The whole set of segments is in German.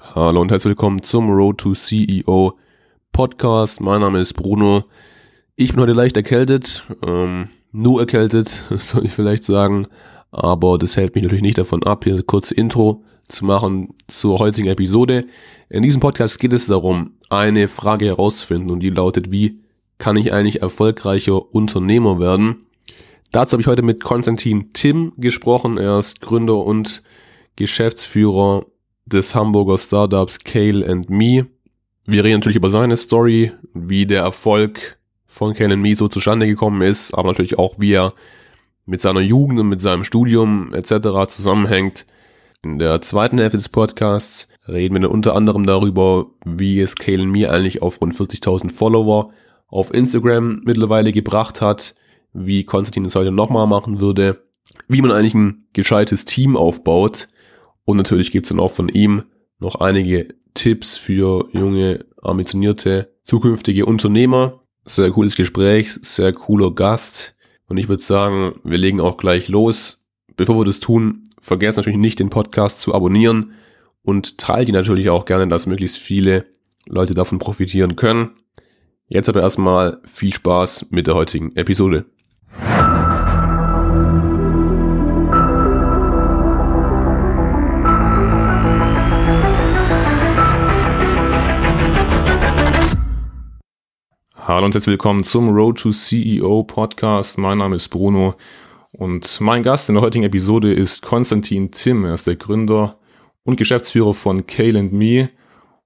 Hallo und herzlich willkommen zum Road to CEO Podcast. Mein Name ist Bruno. Ich bin heute leicht erkältet, ähm, nur erkältet, soll ich vielleicht sagen, aber das hält mich natürlich nicht davon ab, hier eine kurze Intro zu machen zur heutigen Episode. In diesem Podcast geht es darum, eine Frage herauszufinden und die lautet, wie kann ich eigentlich erfolgreicher Unternehmer werden? Dazu habe ich heute mit Konstantin Tim gesprochen. Er ist Gründer und Geschäftsführer des Hamburger Startups Kale and Me. Wir reden natürlich über seine Story, wie der Erfolg von Kale and Me so zustande gekommen ist, aber natürlich auch, wie er mit seiner Jugend und mit seinem Studium etc. zusammenhängt. In der zweiten Hälfte des Podcasts reden wir dann unter anderem darüber, wie es Kale and Me eigentlich auf rund 40.000 Follower auf Instagram mittlerweile gebracht hat, wie Konstantin es heute nochmal machen würde, wie man eigentlich ein gescheites Team aufbaut, und natürlich gibt's dann auch von ihm noch einige Tipps für junge, ambitionierte, zukünftige Unternehmer. Sehr cooles Gespräch, sehr cooler Gast. Und ich würde sagen, wir legen auch gleich los. Bevor wir das tun, vergesst natürlich nicht, den Podcast zu abonnieren und teilt ihn natürlich auch gerne, dass möglichst viele Leute davon profitieren können. Jetzt aber erstmal viel Spaß mit der heutigen Episode. Hallo und herzlich willkommen zum Road to CEO Podcast. Mein Name ist Bruno und mein Gast in der heutigen Episode ist Konstantin Tim. Er ist der Gründer und Geschäftsführer von Kale and Me.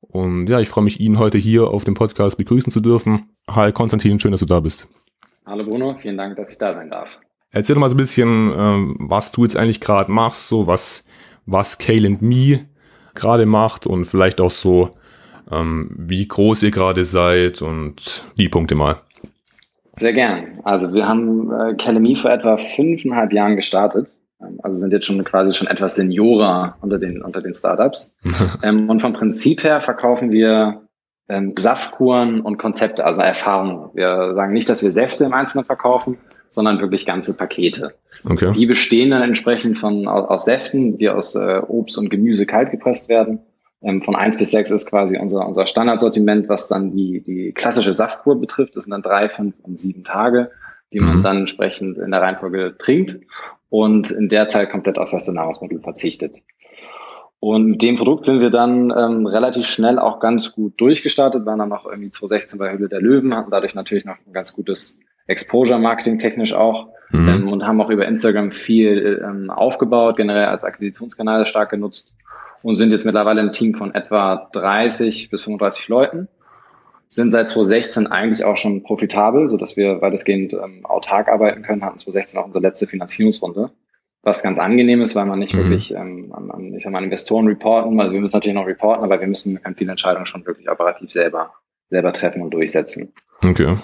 Und ja, ich freue mich, ihn heute hier auf dem Podcast begrüßen zu dürfen. Hi Konstantin, schön, dass du da bist. Hallo Bruno, vielen Dank, dass ich da sein darf. Erzähl doch mal so ein bisschen, ähm, was du jetzt eigentlich gerade machst, so was, was Kale and Me gerade macht und vielleicht auch so, ähm, wie groß ihr gerade seid und die Punkte mal. Sehr gern. Also wir haben äh, Academy vor etwa fünfeinhalb Jahren gestartet. Ähm, also sind jetzt schon quasi schon etwas Seniorer unter den, unter den Startups. ähm, und vom Prinzip her verkaufen wir ähm, Saftkuren und Konzepte, also Erfahrungen. Wir sagen nicht, dass wir Säfte im Einzelnen verkaufen, sondern wirklich ganze Pakete. Okay. Die bestehen dann entsprechend von aus, aus Säften, die aus äh, Obst und Gemüse kalt gepresst werden ähm, von eins bis sechs ist quasi unser, unser Standardsortiment, was dann die, die klassische Saftkur betrifft. Das sind dann drei, fünf und sieben Tage, die man mhm. dann entsprechend in der Reihenfolge trinkt und in der Zeit komplett auf feste Nahrungsmittel verzichtet. Und mit dem Produkt sind wir dann ähm, relativ schnell auch ganz gut durchgestartet, waren dann noch irgendwie 2016 bei Höhle der Löwen, hatten dadurch natürlich noch ein ganz gutes Exposure Marketing technisch auch mhm. ähm, und haben auch über Instagram viel ähm, aufgebaut, generell als Akquisitionskanal stark genutzt und sind jetzt mittlerweile ein Team von etwa 30 bis 35 Leuten. Sind seit 2016 eigentlich auch schon profitabel, so dass wir weitestgehend ähm, autark arbeiten können, hatten 2016 auch unsere letzte Finanzierungsrunde. Was ganz angenehm ist, weil man nicht mhm. wirklich ähm, an, an, ich sag mal, Investoren reporten, also wir müssen natürlich noch reporten, aber wir müssen können viele Entscheidungen schon wirklich operativ selber, selber treffen und durchsetzen. Okay.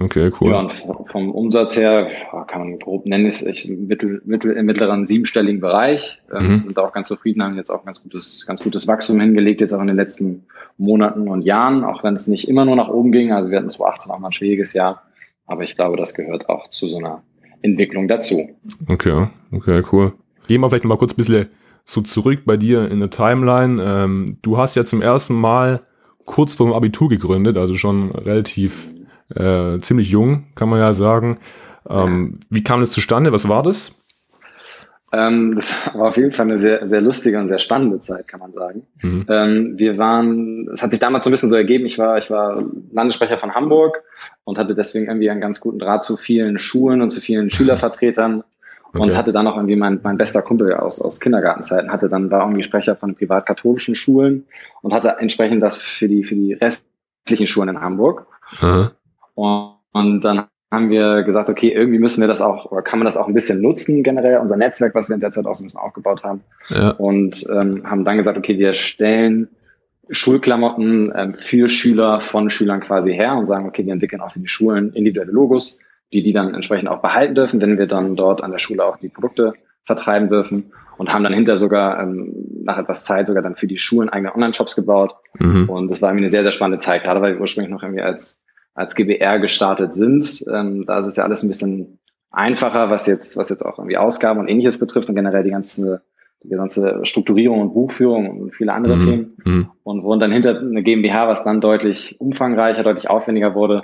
Okay, cool. Ja, und vom Umsatz her kann man grob nennen, ist ich mittel, mittel, im mittleren siebenstelligen Bereich. Ähm, mhm. Sind auch ganz zufrieden, haben jetzt auch ganz gutes, ganz gutes Wachstum hingelegt, jetzt auch in den letzten Monaten und Jahren, auch wenn es nicht immer nur nach oben ging. Also wir hatten 2018 auch mal ein schwieriges Jahr, aber ich glaube, das gehört auch zu so einer Entwicklung dazu. Okay, okay, cool. Gehen wir vielleicht mal kurz ein bisschen so zurück bei dir in der Timeline. Ähm, du hast ja zum ersten Mal kurz vor dem Abitur gegründet, also schon relativ äh, ziemlich jung, kann man ja sagen. Ähm, wie kam das zustande? Was war das? Ähm, das war auf jeden Fall eine sehr, sehr lustige und sehr spannende Zeit, kann man sagen. Mhm. Ähm, wir waren, es hat sich damals so ein bisschen so ergeben, ich war, ich war Landessprecher von Hamburg und hatte deswegen irgendwie einen ganz guten Draht zu vielen Schulen und zu vielen Schülervertretern okay. und hatte dann auch irgendwie mein, mein bester Kumpel aus, aus Kindergartenzeiten, hatte dann, war irgendwie Sprecher von privatkatholischen Schulen und hatte entsprechend das für die, für die restlichen Schulen in Hamburg. Mhm. Und, und dann haben wir gesagt, okay, irgendwie müssen wir das auch, oder kann man das auch ein bisschen nutzen, generell, unser Netzwerk, was wir in der Zeit auch so ein bisschen aufgebaut haben. Ja. Und ähm, haben dann gesagt, okay, wir stellen Schulklamotten ähm, für Schüler von Schülern quasi her und sagen, okay, wir entwickeln auch für die Schulen individuelle Logos, die die dann entsprechend auch behalten dürfen, wenn wir dann dort an der Schule auch die Produkte vertreiben dürfen und haben dann hinter sogar ähm, nach etwas Zeit sogar dann für die Schulen eigene Online-Shops gebaut. Mhm. Und das war irgendwie eine sehr, sehr spannende Zeit, gerade weil wir ursprünglich noch irgendwie als als GBR gestartet sind. Ähm, da ist es ja alles ein bisschen einfacher, was jetzt, was jetzt auch irgendwie Ausgaben und ähnliches betrifft und generell die ganze die ganze Strukturierung und Buchführung und viele andere mhm. Themen mhm. und wurden dann hinter eine GmbH, was dann deutlich umfangreicher, deutlich aufwendiger wurde,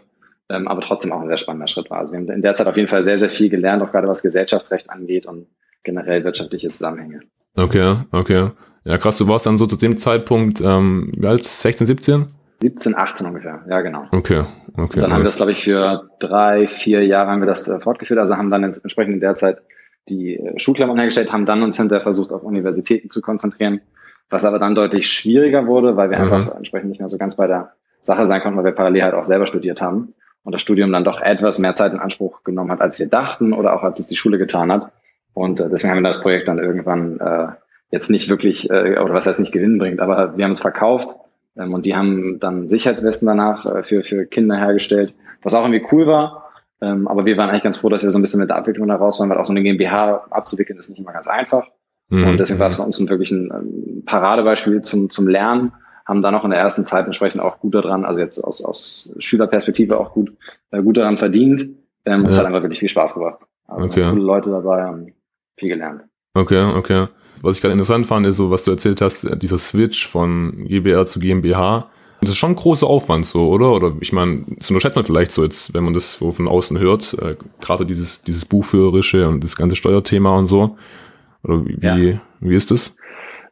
ähm, aber trotzdem auch ein sehr spannender Schritt war. Also wir haben in der Zeit auf jeden Fall sehr, sehr viel gelernt, auch gerade was Gesellschaftsrecht angeht und generell wirtschaftliche Zusammenhänge. Okay, okay. Ja, krass, du warst dann so zu dem Zeitpunkt, ähm, wie alt? 16, 17? 17, 18 ungefähr, ja genau. Okay, okay. Und dann haben wir das, glaube ich, für drei, vier Jahre haben wir das äh, fortgeführt. Also haben dann entsprechend in der Zeit die äh, Schulklammern hergestellt, haben dann uns hinterher versucht, auf Universitäten zu konzentrieren, was aber dann deutlich schwieriger wurde, weil wir mhm. einfach entsprechend nicht mehr so ganz bei der Sache sein konnten, weil wir parallel halt auch selber studiert haben und das Studium dann doch etwas mehr Zeit in Anspruch genommen hat, als wir dachten oder auch als es die Schule getan hat. Und äh, deswegen haben wir das Projekt dann irgendwann äh, jetzt nicht wirklich, äh, oder was heißt nicht gewinnbringend, aber wir haben es verkauft ähm, und die haben dann Sicherheitswesten danach äh, für, für Kinder hergestellt, was auch irgendwie cool war. Ähm, aber wir waren eigentlich ganz froh, dass wir so ein bisschen mit der Abwicklung da raus waren, weil auch so eine GmbH abzuwickeln ist nicht immer ganz einfach. Mhm. Und deswegen war es für uns ein wirklich ein, ein Paradebeispiel zum, zum Lernen, haben dann auch in der ersten Zeit entsprechend auch gut daran, also jetzt aus, aus Schülerperspektive auch gut, äh, gut daran verdient. Ähm, ja. Es hat einfach wirklich viel Spaß gemacht. Also okay. coole Leute dabei und viel gelernt. Okay, okay. Was ich gerade interessant fand, ist so, was du erzählt hast, dieser Switch von GBR zu GmbH. Das ist schon ein großer Aufwand so, oder? Oder ich meine, das unterschätzt man vielleicht so jetzt, wenn man das so von außen hört, äh, gerade dieses, dieses Buchführerische und das ganze Steuerthema und so. Oder wie, ja. wie, wie ist das?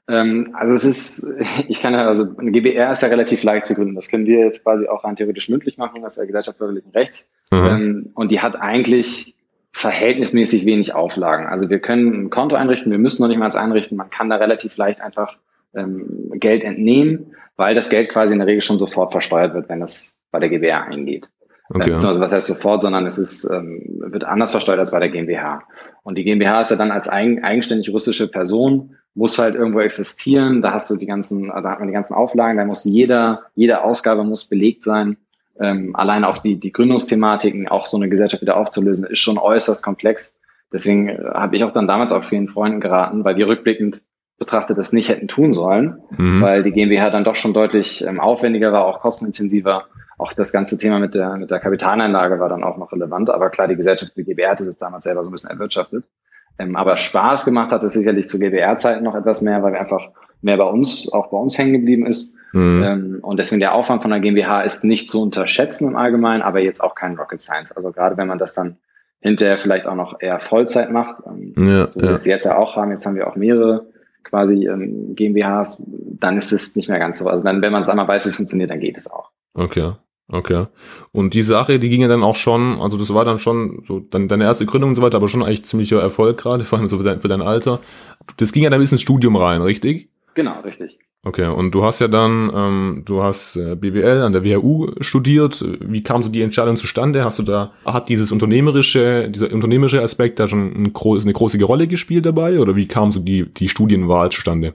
Ähm, also es ist, ich kann ja, also ein GBR ist ja relativ leicht zu gründen. Das können wir jetzt quasi auch rein theoretisch mündlich machen, das ist ja Gesellschaft bürgerlichen Rechts. Ähm, und die hat eigentlich verhältnismäßig wenig Auflagen. Also wir können ein Konto einrichten, wir müssen noch nicht mal eins einrichten. Man kann da relativ leicht einfach ähm, Geld entnehmen, weil das Geld quasi in der Regel schon sofort versteuert wird, wenn es bei der GBR eingeht. Okay. Äh, was heißt sofort, sondern es ist, ähm, wird anders versteuert als bei der GmbH. Und die GmbH ist ja dann als eigen, eigenständig russische Person, muss halt irgendwo existieren. Da hast du die ganzen, da hat man die ganzen Auflagen, da muss jeder, jede Ausgabe muss belegt sein ähm, allein auch die, die Gründungsthematiken, auch so eine Gesellschaft wieder aufzulösen, ist schon äußerst komplex. Deswegen äh, habe ich auch dann damals auch vielen Freunden geraten, weil wir rückblickend betrachtet das nicht hätten tun sollen, mhm. weil die GmbH dann doch schon deutlich ähm, aufwendiger war, auch kostenintensiver. Auch das ganze Thema mit der, mit der Kapitaleinlage war dann auch noch relevant. Aber klar, die Gesellschaft, die GbR hat es damals selber so ein bisschen erwirtschaftet. Ähm, aber Spaß gemacht hat es sicherlich zu GbR-Zeiten noch etwas mehr, weil wir einfach mehr bei uns, auch bei uns hängen geblieben ist. Mhm. Ähm, und deswegen der Aufwand von der GmbH ist nicht zu unterschätzen im Allgemeinen, aber jetzt auch kein Rocket Science. Also gerade wenn man das dann hinterher vielleicht auch noch eher Vollzeit macht, ähm, ja, so wie ja. wir es jetzt ja auch haben, jetzt haben wir auch mehrere quasi ähm, GmbHs, dann ist es nicht mehr ganz so. Also dann, wenn man es einmal weiß, wie es funktioniert, dann geht es auch. Okay. Okay. Und die Sache, die ging ja dann auch schon, also das war dann schon so dann deine erste Gründung und so weiter, aber schon eigentlich ziemlicher Erfolg gerade, vor allem so für dein, für dein Alter. Das ging ja dann bis ins Studium rein, richtig? Genau, richtig. Okay, und du hast ja dann, ähm, du hast äh, BWL an der WHU studiert. Wie kam so die Entscheidung zustande? Hast du da, hat dieses unternehmerische, dieser unternehmerische Aspekt da schon ein groß, eine große Rolle gespielt dabei? Oder wie kam so die, die Studienwahl zustande?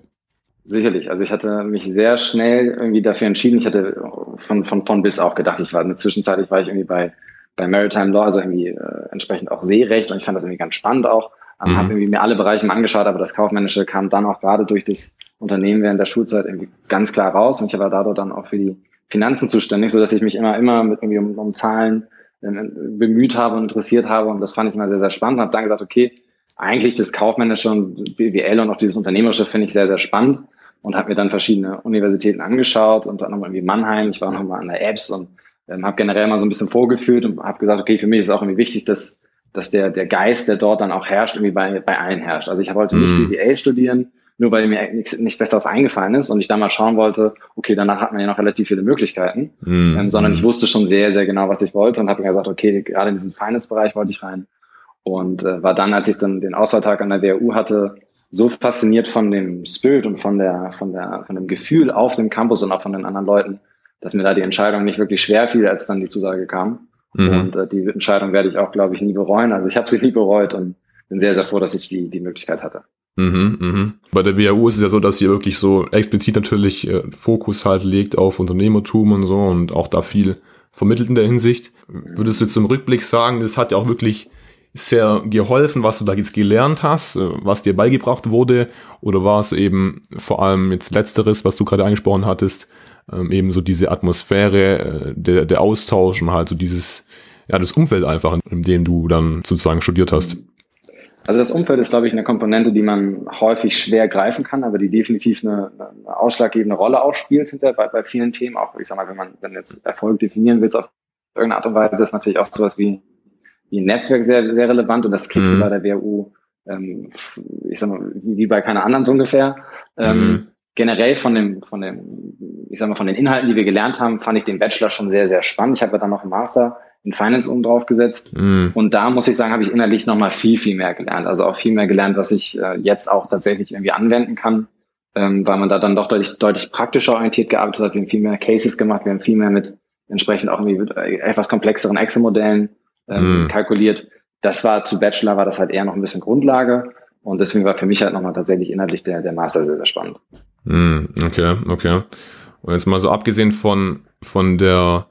Sicherlich. Also ich hatte mich sehr schnell irgendwie dafür entschieden. Ich hatte von, von, von bis auch gedacht, ich war eine Zwischenzeitlich war ich irgendwie bei, bei Maritime Law, also irgendwie äh, entsprechend auch Seerecht und ich fand das irgendwie ganz spannend auch. Ähm, mhm. Habe irgendwie mir alle Bereiche mal angeschaut, aber das Kaufmännische kam dann auch gerade durch das Unternehmen während der Schulzeit irgendwie ganz klar raus und ich war dadurch dann auch für die Finanzen zuständig, so dass ich mich immer immer mit irgendwie um, um Zahlen äh, bemüht habe und interessiert habe und das fand ich immer sehr sehr spannend. und Habe dann gesagt, okay, eigentlich das Kaufmännische und BWL und auch dieses Unternehmerische finde ich sehr sehr spannend und habe mir dann verschiedene Universitäten angeschaut, unter anderem irgendwie Mannheim. Ich war noch mal an der Apps und ähm, habe generell mal so ein bisschen vorgeführt und habe gesagt, okay, für mich ist es auch irgendwie wichtig, dass dass der der Geist, der dort dann auch herrscht, irgendwie bei bei allen herrscht. Also ich wollte nicht mm. BWL studieren, nur weil mir nichts, nichts Besseres eingefallen ist und ich da mal schauen wollte, okay, danach hat man ja noch relativ viele Möglichkeiten, mhm. ähm, sondern ich wusste schon sehr, sehr genau, was ich wollte und habe mir gesagt, okay, gerade in diesen Finance-Bereich wollte ich rein und äh, war dann, als ich dann den Auswahltag an der WHU hatte, so fasziniert von dem Spirit und von der, von der, von dem Gefühl auf dem Campus und auch von den anderen Leuten, dass mir da die Entscheidung nicht wirklich schwer fiel, als dann die Zusage kam. Mhm. Und äh, die Entscheidung werde ich auch, glaube ich, nie bereuen. Also ich habe sie nie bereut und bin sehr, sehr froh, dass ich die, die Möglichkeit hatte. Mhm, mhm. Bei der WHU ist es ja so, dass sie wirklich so explizit natürlich äh, Fokus halt legt auf Unternehmertum und so und auch da viel vermittelt in der Hinsicht. Würdest du zum Rückblick sagen, das hat ja auch wirklich sehr geholfen, was du da jetzt gelernt hast, äh, was dir beigebracht wurde? Oder war es eben vor allem jetzt letzteres, was du gerade angesprochen hattest, ähm, eben so diese Atmosphäre, äh, der, der Austausch und halt so dieses, ja, das Umfeld einfach, in dem du dann sozusagen studiert hast? Also das Umfeld ist, glaube ich, eine Komponente, die man häufig schwer greifen kann, aber die definitiv eine, eine ausschlaggebende Rolle auch spielt hinter bei, bei vielen Themen. Auch, ich sag mal, wenn man wenn jetzt Erfolg definieren will, auf irgendeine Art und Weise, ist natürlich auch sowas wie, wie ein Netzwerk sehr, sehr relevant und das kriegst mhm. du bei der WU, ähm, ich sag mal, wie bei keiner anderen so ungefähr. Ähm, mhm. Generell von dem, von dem, ich sag mal, von den Inhalten, die wir gelernt haben, fand ich den Bachelor schon sehr, sehr spannend. Ich habe ja dann noch einen Master in Finance oben drauf gesetzt. Mm. Und da muss ich sagen, habe ich innerlich nochmal viel, viel mehr gelernt. Also auch viel mehr gelernt, was ich äh, jetzt auch tatsächlich irgendwie anwenden kann, ähm, weil man da dann doch deutlich, deutlich praktischer orientiert gearbeitet hat. Wir haben viel mehr Cases gemacht, wir haben viel mehr mit entsprechend auch irgendwie mit äh, etwas komplexeren Excel-Modellen ähm, mm. kalkuliert. Das war zu Bachelor, war das halt eher noch ein bisschen Grundlage. Und deswegen war für mich halt nochmal tatsächlich inhaltlich der, der Master sehr, sehr spannend. Mm, okay, okay. Und jetzt mal so abgesehen von, von der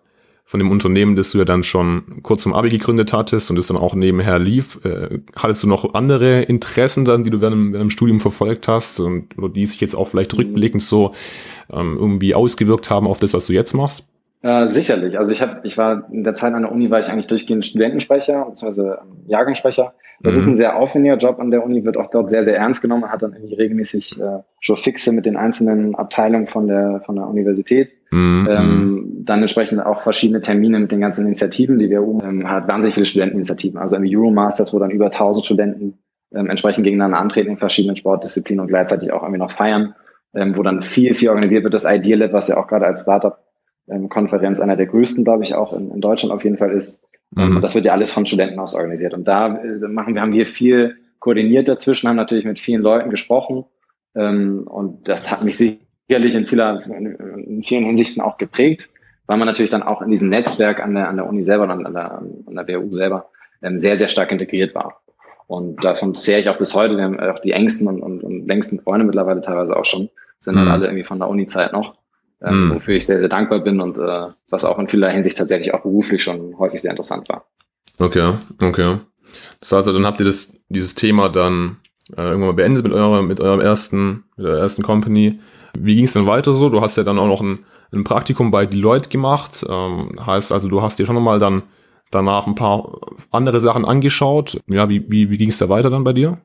von dem Unternehmen, das du ja dann schon kurz zum Abi gegründet hattest und das dann auch nebenher lief. Äh, hattest du noch andere Interessen dann, die du während, während dem Studium verfolgt hast und oder die sich jetzt auch vielleicht rückblickend so ähm, irgendwie ausgewirkt haben auf das, was du jetzt machst? Äh, sicherlich. Also ich habe, ich war in der Zeit an der Uni war ich eigentlich durchgehend Studentensprecher bzw. Jahrgangssprecher. Das mhm. ist ein sehr aufwendiger Job an der Uni, wird auch dort sehr, sehr ernst genommen. Man hat dann irgendwie regelmäßig äh, schon Fixe mit den einzelnen Abteilungen von der, von der Universität. Mhm. Ähm, dann entsprechend auch verschiedene Termine mit den ganzen Initiativen. Die WU ähm, hat wahnsinnig viele Studenteninitiativen. Also im Euromasters, wo dann über 1000 Studenten ähm, entsprechend gegeneinander antreten in verschiedenen Sportdisziplinen und gleichzeitig auch irgendwie noch feiern, ähm, wo dann viel, viel organisiert wird. Das Ideal Lab, was ja auch gerade als Startup-Konferenz einer der größten, glaube ich, auch in, in Deutschland auf jeden Fall ist, Mhm. Das wird ja alles von Studenten aus organisiert. Und da äh, machen wir, haben wir viel koordiniert dazwischen, haben natürlich mit vielen Leuten gesprochen. Ähm, und das hat mich sicherlich in, vieler, in vielen Hinsichten auch geprägt, weil man natürlich dann auch in diesem Netzwerk an der, an der Uni selber und an der, an der BU selber ähm, sehr, sehr stark integriert war. Und davon zähre ich auch bis heute. Wir haben auch die engsten und, und, und längsten Freunde mittlerweile teilweise auch schon, sind mhm. dann alle irgendwie von der Uni-Zeit noch ähm, mhm. wofür ich sehr, sehr dankbar bin und äh, was auch in vieler Hinsicht tatsächlich auch beruflich schon häufig sehr interessant war. Okay, okay. Das heißt, dann habt ihr das, dieses Thema dann äh, irgendwann mal beendet mit eurer, mit eurem ersten, mit eurer ersten Company. Wie ging es dann weiter so? Du hast ja dann auch noch ein, ein Praktikum bei Deloitte gemacht. Ähm, heißt also, du hast dir schon nochmal dann danach ein paar andere Sachen angeschaut. Ja, wie, wie, wie ging es da weiter dann bei dir?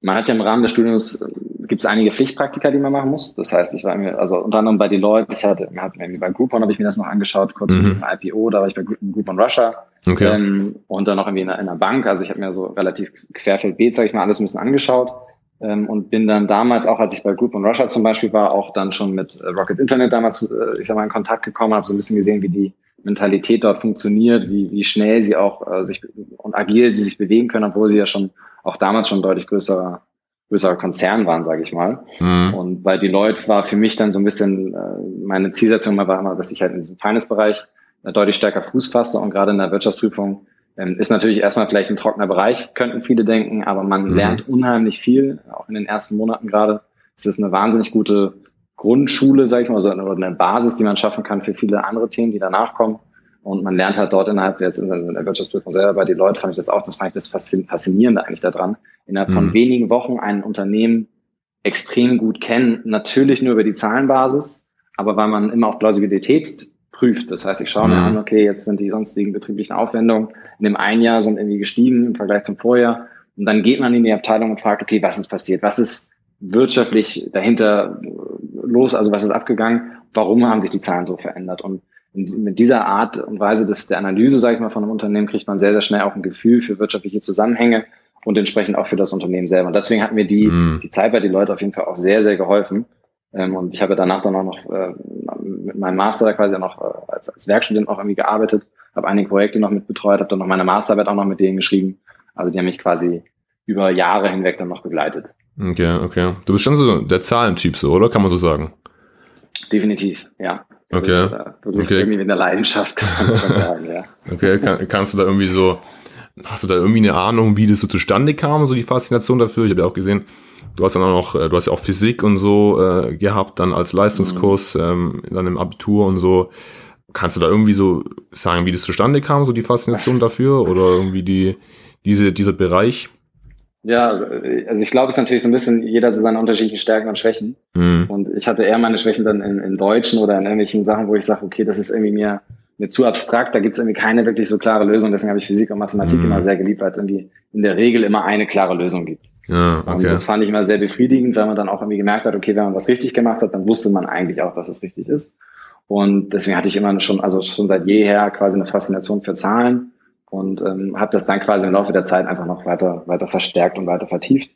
Man hat ja im Rahmen des Studiums gibt es einige Pflichtpraktika, die man machen muss. Das heißt, ich war mir, also unter anderem bei Deloitte, ich hatte, hab irgendwie bei Groupon habe ich mir das noch angeschaut, kurz mhm. vor dem IPO, da war ich bei Groupon Russia. Okay. Ähm, und dann noch irgendwie in einer, in einer Bank. Also ich habe mir so relativ querfeldbeet, sage ich mal, alles ein bisschen angeschaut. Ähm, und bin dann damals, auch als ich bei Groupon Russia zum Beispiel war, auch dann schon mit äh, Rocket Internet damals, äh, ich sag mal, in Kontakt gekommen, habe so ein bisschen gesehen, wie die Mentalität dort funktioniert, wie, wie schnell sie auch äh, sich und agil sie sich bewegen können, obwohl sie ja schon auch damals schon deutlich größerer größerer Konzern waren, sage ich mal. Mhm. Und bei Deloitte war für mich dann so ein bisschen äh, meine Zielsetzung war immer, dass ich halt in diesem Finance-Bereich äh, deutlich stärker Fuß fasse und gerade in der Wirtschaftsprüfung ähm, ist natürlich erstmal vielleicht ein trockener Bereich, könnten viele denken, aber man mhm. lernt unheimlich viel, auch in den ersten Monaten gerade. Es ist eine wahnsinnig gute Grundschule, sage ich mal, also eine Basis, die man schaffen kann für viele andere Themen, die danach kommen. Und man lernt halt dort innerhalb, jetzt in der Wirtschaftsprüfung selber bei den Leuten fand ich das auch, das fand ich das Faszinierende eigentlich daran. Innerhalb von mhm. wenigen Wochen ein Unternehmen extrem gut kennen, natürlich nur über die Zahlenbasis, aber weil man immer auf Plausibilität prüft. Das heißt, ich schaue mhm. mir an, okay, jetzt sind die sonstigen betrieblichen Aufwendungen in dem einen Jahr sind irgendwie gestiegen im Vergleich zum Vorjahr. Und dann geht man in die Abteilung und fragt, okay, was ist passiert? Was ist wirtschaftlich dahinter los? Also was ist abgegangen? Warum haben sich die Zahlen so verändert? Und mit dieser Art und Weise des, der Analyse, sage ich mal, von einem Unternehmen kriegt man sehr, sehr schnell auch ein Gefühl für wirtschaftliche Zusammenhänge und entsprechend auch für das Unternehmen selber. Und deswegen hat mir die, mm. die Zeit bei den Leuten auf jeden Fall auch sehr, sehr geholfen. Ähm, und ich habe danach dann auch noch äh, mit meinem Master quasi noch äh, als, als Werkstudent auch irgendwie gearbeitet, habe einige Projekte noch mit betreut, habe dann noch meine Masterarbeit auch noch mit denen geschrieben. Also die haben mich quasi über Jahre hinweg dann noch begleitet. Okay, okay. Du bist schon so der Zahlentyp so, oder? Kann man so sagen? Definitiv, ja. Okay. Das ist, äh, wirklich okay. irgendwie mit einer Leidenschaft, kann man schon sagen, ja. Okay, kann, kannst du da irgendwie so, hast du da irgendwie eine Ahnung, wie das so zustande kam, so die Faszination dafür? Ich habe ja auch gesehen, du hast dann auch noch, äh, du hast ja auch Physik und so äh, gehabt, dann als Leistungskurs, mhm. ähm, dann im Abitur und so. Kannst du da irgendwie so sagen, wie das zustande kam, so die Faszination dafür oder irgendwie die, diese, dieser Bereich? Ja, also, also ich glaube, es ist natürlich so ein bisschen jeder zu seinen unterschiedlichen Stärken und Schwächen. Mhm. Und ich hatte eher meine Schwächen dann in, in Deutschen oder in irgendwelchen Sachen, wo ich sage, okay, das ist irgendwie mir mir zu abstrakt, da gibt es irgendwie keine wirklich so klare Lösung. Deswegen habe ich Physik und Mathematik mhm. immer sehr geliebt, weil es irgendwie in der Regel immer eine klare Lösung gibt. Ja, okay. Und das fand ich immer sehr befriedigend, weil man dann auch irgendwie gemerkt hat, okay, wenn man was richtig gemacht hat, dann wusste man eigentlich auch, dass es richtig ist. Und deswegen hatte ich immer schon, also schon seit jeher quasi eine Faszination für Zahlen und ähm, habe das dann quasi im Laufe der Zeit einfach noch weiter, weiter verstärkt und weiter vertieft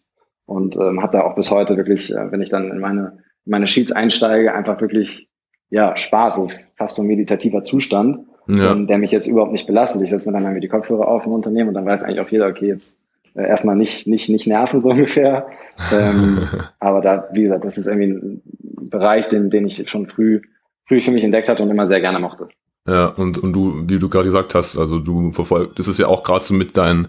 und ähm, habe da auch bis heute wirklich, äh, wenn ich dann in meine, in meine Sheets einsteige, einfach wirklich ja Spaß. Es ist fast so ein meditativer Zustand, ja. ähm, der mich jetzt überhaupt nicht belastet. Ich setze mir dann mal die Kopfhörer auf im Unternehmen und dann weiß eigentlich auch jeder, okay, jetzt äh, erstmal nicht, nicht, nicht nerven so ungefähr. ähm, aber da, wie gesagt, das ist irgendwie ein Bereich, den, den ich schon früh, früh für mich entdeckt hatte und immer sehr gerne mochte. Ja, und, und du, wie du gerade gesagt hast, also du verfolgst, das ist ja auch gerade so mit dein,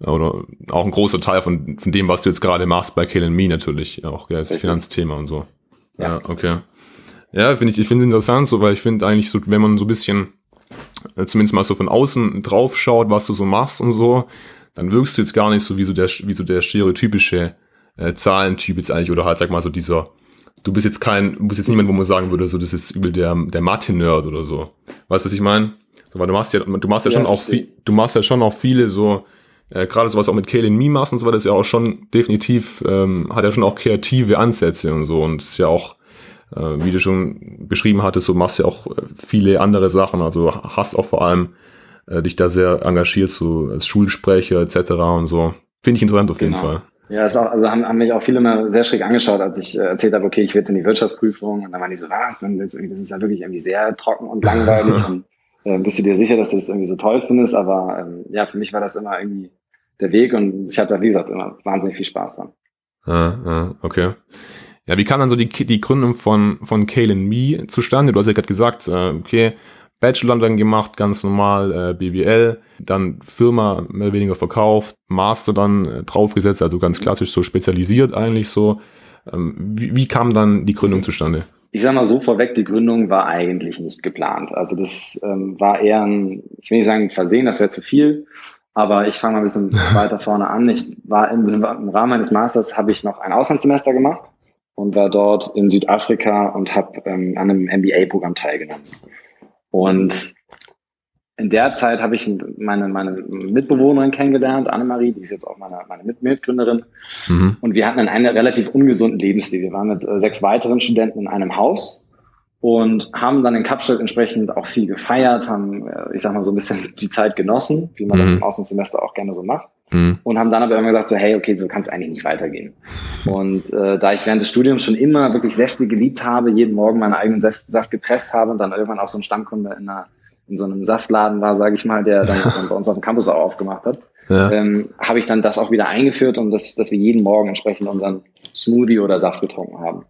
oder auch ein großer Teil von, von dem, was du jetzt gerade machst bei Kill Me natürlich, auch gell, das Finanzthema und so. Ja, ja okay. Ja, finde ich, ich finde es interessant, so, weil ich finde eigentlich so, wenn man so ein bisschen, äh, zumindest mal so von außen drauf schaut, was du so machst und so, dann wirkst du jetzt gar nicht so wie so der, wie so der stereotypische äh, Zahlentyp jetzt eigentlich, oder halt, sag mal, so dieser, du bist jetzt kein, du bist jetzt niemand, wo man sagen würde, so, das ist übel der, der Mathe-Nerd oder so. Weißt du, was ich meine? So, weil du machst ja, du machst ja, ja schon auch viel, du machst ja schon auch viele so, äh, gerade sowas auch mit Kaylin Me machst und so weiter, ist ja auch schon definitiv, ähm, hat ja schon auch kreative Ansätze und so und ist ja auch, äh, wie du schon beschrieben hattest, so machst ja auch äh, viele andere Sachen, also hast auch vor allem äh, dich da sehr engagiert, so als Schulsprecher etc. und so. Finde ich interessant auf genau. jeden Fall. Ja, ist auch, also haben, haben mich auch viele mal sehr schräg angeschaut, als ich äh, erzählt habe, okay, ich will jetzt in die Wirtschaftsprüfung und dann waren die so, was, das ist ja wirklich irgendwie sehr trocken und langweilig und äh, bist du dir sicher, dass du das irgendwie so toll findest, aber ähm, ja, für mich war das immer irgendwie der Weg und ich hatte, wie gesagt, immer wahnsinnig viel Spaß dran. Ah, ah, okay. Ja, wie kam dann so die, die Gründung von, von Kale Me zustande? Du hast ja gerade gesagt, äh, okay, Bachelor dann gemacht, ganz normal, äh, BWL, dann Firma mehr oder weniger verkauft, Master dann äh, draufgesetzt, also ganz klassisch so spezialisiert eigentlich so. Ähm, wie, wie kam dann die Gründung zustande? Ich sag mal so vorweg, die Gründung war eigentlich nicht geplant. Also das ähm, war eher ein, ich will nicht sagen Versehen, das wäre zu viel, aber ich fange mal ein bisschen weiter vorne an. Ich war im, im Rahmen meines Masters habe ich noch ein Auslandssemester gemacht und war dort in Südafrika und habe ähm, an einem MBA-Programm teilgenommen. Und in der Zeit habe ich meine, meine Mitbewohnerin kennengelernt, Annemarie, die ist jetzt auch meine, meine Mitgründerin. Mhm. Und wir hatten einen relativ ungesunden Lebensstil. Wir waren mit äh, sechs weiteren Studenten in einem Haus und haben dann in Kapstadt entsprechend auch viel gefeiert, haben, äh, ich sag mal, so ein bisschen die Zeit genossen, wie man mhm. das im Auslandssemester auch gerne so macht. Mhm. Und haben dann aber immer gesagt, so, hey, okay, so kann es eigentlich nicht weitergehen. Und äh, da ich während des Studiums schon immer wirklich Säfte geliebt habe, jeden Morgen meinen eigenen Saft, Saft gepresst habe und dann irgendwann auch so ein Stammkunde in, einer, in so einem Saftladen war, sage ich mal, der dann, dann bei uns auf dem Campus auch aufgemacht hat, ja. ähm, habe ich dann das auch wieder eingeführt und das, dass wir jeden Morgen entsprechend unseren Smoothie oder Saft getrunken haben.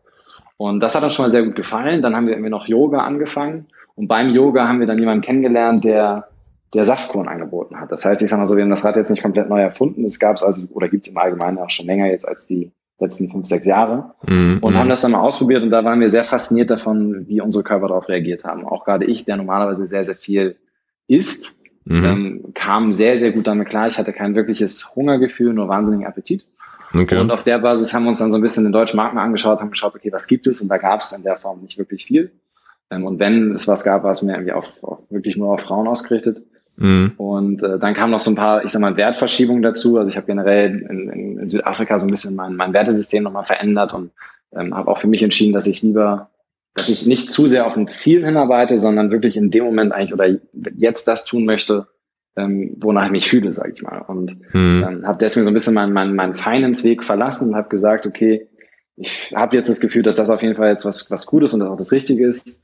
Und das hat uns schon mal sehr gut gefallen. Dann haben wir irgendwie noch Yoga angefangen. Und beim Yoga haben wir dann jemanden kennengelernt, der der Saftkorn angeboten hat. Das heißt, ich sage mal so, wir haben das Rad jetzt nicht komplett neu erfunden. Es gab es also oder gibt es im Allgemeinen auch schon länger jetzt als die letzten fünf, sechs Jahre mhm. und haben das dann mal ausprobiert und da waren wir sehr fasziniert davon, wie unsere Körper darauf reagiert haben. Auch gerade ich, der normalerweise sehr, sehr viel isst, mhm. ähm, kam sehr, sehr gut damit klar. Ich hatte kein wirkliches Hungergefühl, nur wahnsinnigen Appetit. Okay. Und auf der Basis haben wir uns dann so ein bisschen den deutschen Markt mal angeschaut, haben geschaut, okay, was gibt es? Und da gab es in der Form nicht wirklich viel. Ähm, und wenn es was gab, war es mir irgendwie auf, auf wirklich nur auf Frauen ausgerichtet. Mhm. Und äh, dann kamen noch so ein paar, ich sag mal, Wertverschiebungen dazu. Also ich habe generell in, in, in, Südafrika so ein bisschen mein, mein Wertesystem nochmal verändert und ähm, habe auch für mich entschieden, dass ich lieber, dass ich nicht zu sehr auf ein Ziel hinarbeite, sondern wirklich in dem Moment eigentlich oder jetzt das tun möchte, ähm, wonach ich mich fühle, sage ich mal. Und mhm. ähm, habe deswegen so ein bisschen meinen mein, mein Finance-Weg verlassen und habe gesagt, okay, ich habe jetzt das Gefühl, dass das auf jeden Fall jetzt was, was Gutes und das auch das Richtige ist.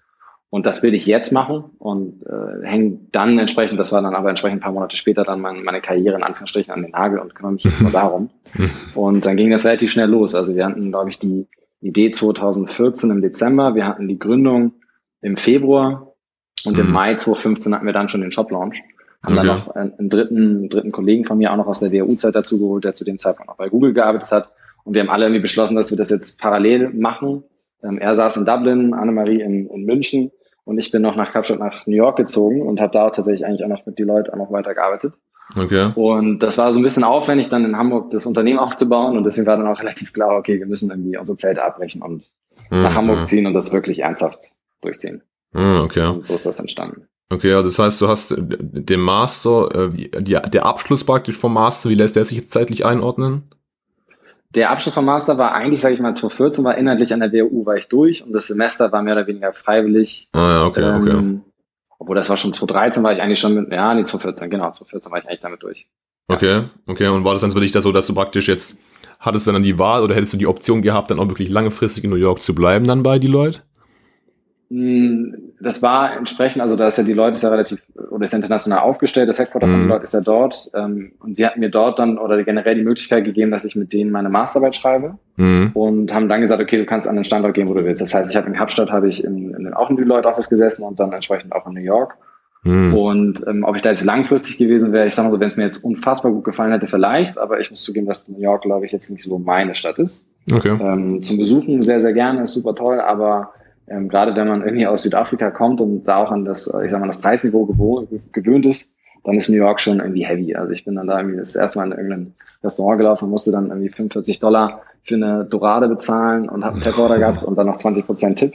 Und das will ich jetzt machen und äh, hänge dann entsprechend, das war dann aber entsprechend ein paar Monate später dann mein, meine Karriere in Anführungsstrichen an den Nagel und kümmere mich jetzt nur darum. und dann ging das relativ schnell los. Also wir hatten, glaube ich, die Idee 2014 im Dezember, wir hatten die Gründung im Februar und im mhm. Mai 2015 hatten wir dann schon den Shop-Launch. Haben okay. dann noch einen, einen, dritten, einen dritten Kollegen von mir auch noch aus der WU-Zeit dazu geholt, der zu dem Zeitpunkt auch bei Google gearbeitet hat. Und wir haben alle irgendwie beschlossen, dass wir das jetzt parallel machen. Ähm, er saß in Dublin, Annemarie in, in München und ich bin noch nach Kapstadt nach New York gezogen und habe da tatsächlich eigentlich auch noch mit die Leute auch noch weitergearbeitet. Okay. Und das war so ein bisschen aufwendig, dann in Hamburg das Unternehmen aufzubauen und deswegen war dann auch relativ klar, okay, wir müssen irgendwie unsere Zelte abbrechen und mhm. nach Hamburg ziehen und das wirklich ernsthaft durchziehen. Mhm, okay. Und so ist das entstanden. Okay, also das heißt, du hast äh, den Master, äh, die, der Abschluss praktisch vom Master, wie lässt der sich jetzt zeitlich einordnen? Der Abschluss vom Master war eigentlich, sage ich mal, 2014 war inhaltlich an der WU war ich durch und das Semester war mehr oder weniger freiwillig. Ah ja, okay, ähm, okay. Obwohl das war schon 2013, war ich eigentlich schon mit, ja, nee, 2014, genau, 2014 war ich eigentlich damit durch. Okay, okay. Und war das dann für dich da so, dass du praktisch jetzt, hattest du dann die Wahl oder hättest du die Option gehabt, dann auch wirklich langfristig in New York zu bleiben dann bei Deloitte? Hm, das war entsprechend, also da ist ja die Leute ist ja relativ, oder ist ja international aufgestellt, das Headquarter von mhm. Leute ist ja dort. Ähm, und sie hatten mir dort dann oder generell die Möglichkeit gegeben, dass ich mit denen meine Masterarbeit schreibe mhm. und haben dann gesagt, okay, du kannst an den Standort gehen, wo du willst. Das heißt, ich habe in Kapstadt habe ich in, in, auch in Deloitte Office gesessen und dann entsprechend auch in New York. Mhm. Und ähm, ob ich da jetzt langfristig gewesen wäre, ich sag mal so, wenn es mir jetzt unfassbar gut gefallen hätte, vielleicht, aber ich muss zugeben, dass New York, glaube ich, jetzt nicht so meine Stadt ist. Okay. Ähm, zum Besuchen sehr, sehr gerne, ist super toll, aber ähm, gerade wenn man irgendwie aus Südafrika kommt und da auch an das, ich sag mal, das Preisniveau gewöhnt ist, dann ist New York schon irgendwie heavy. Also ich bin dann da irgendwie das erste Mal in irgendein Restaurant gelaufen und musste dann irgendwie 45 Dollar für eine Dorade bezahlen und habe einen Tap-Order gehabt und dann noch 20 Prozent Tipp.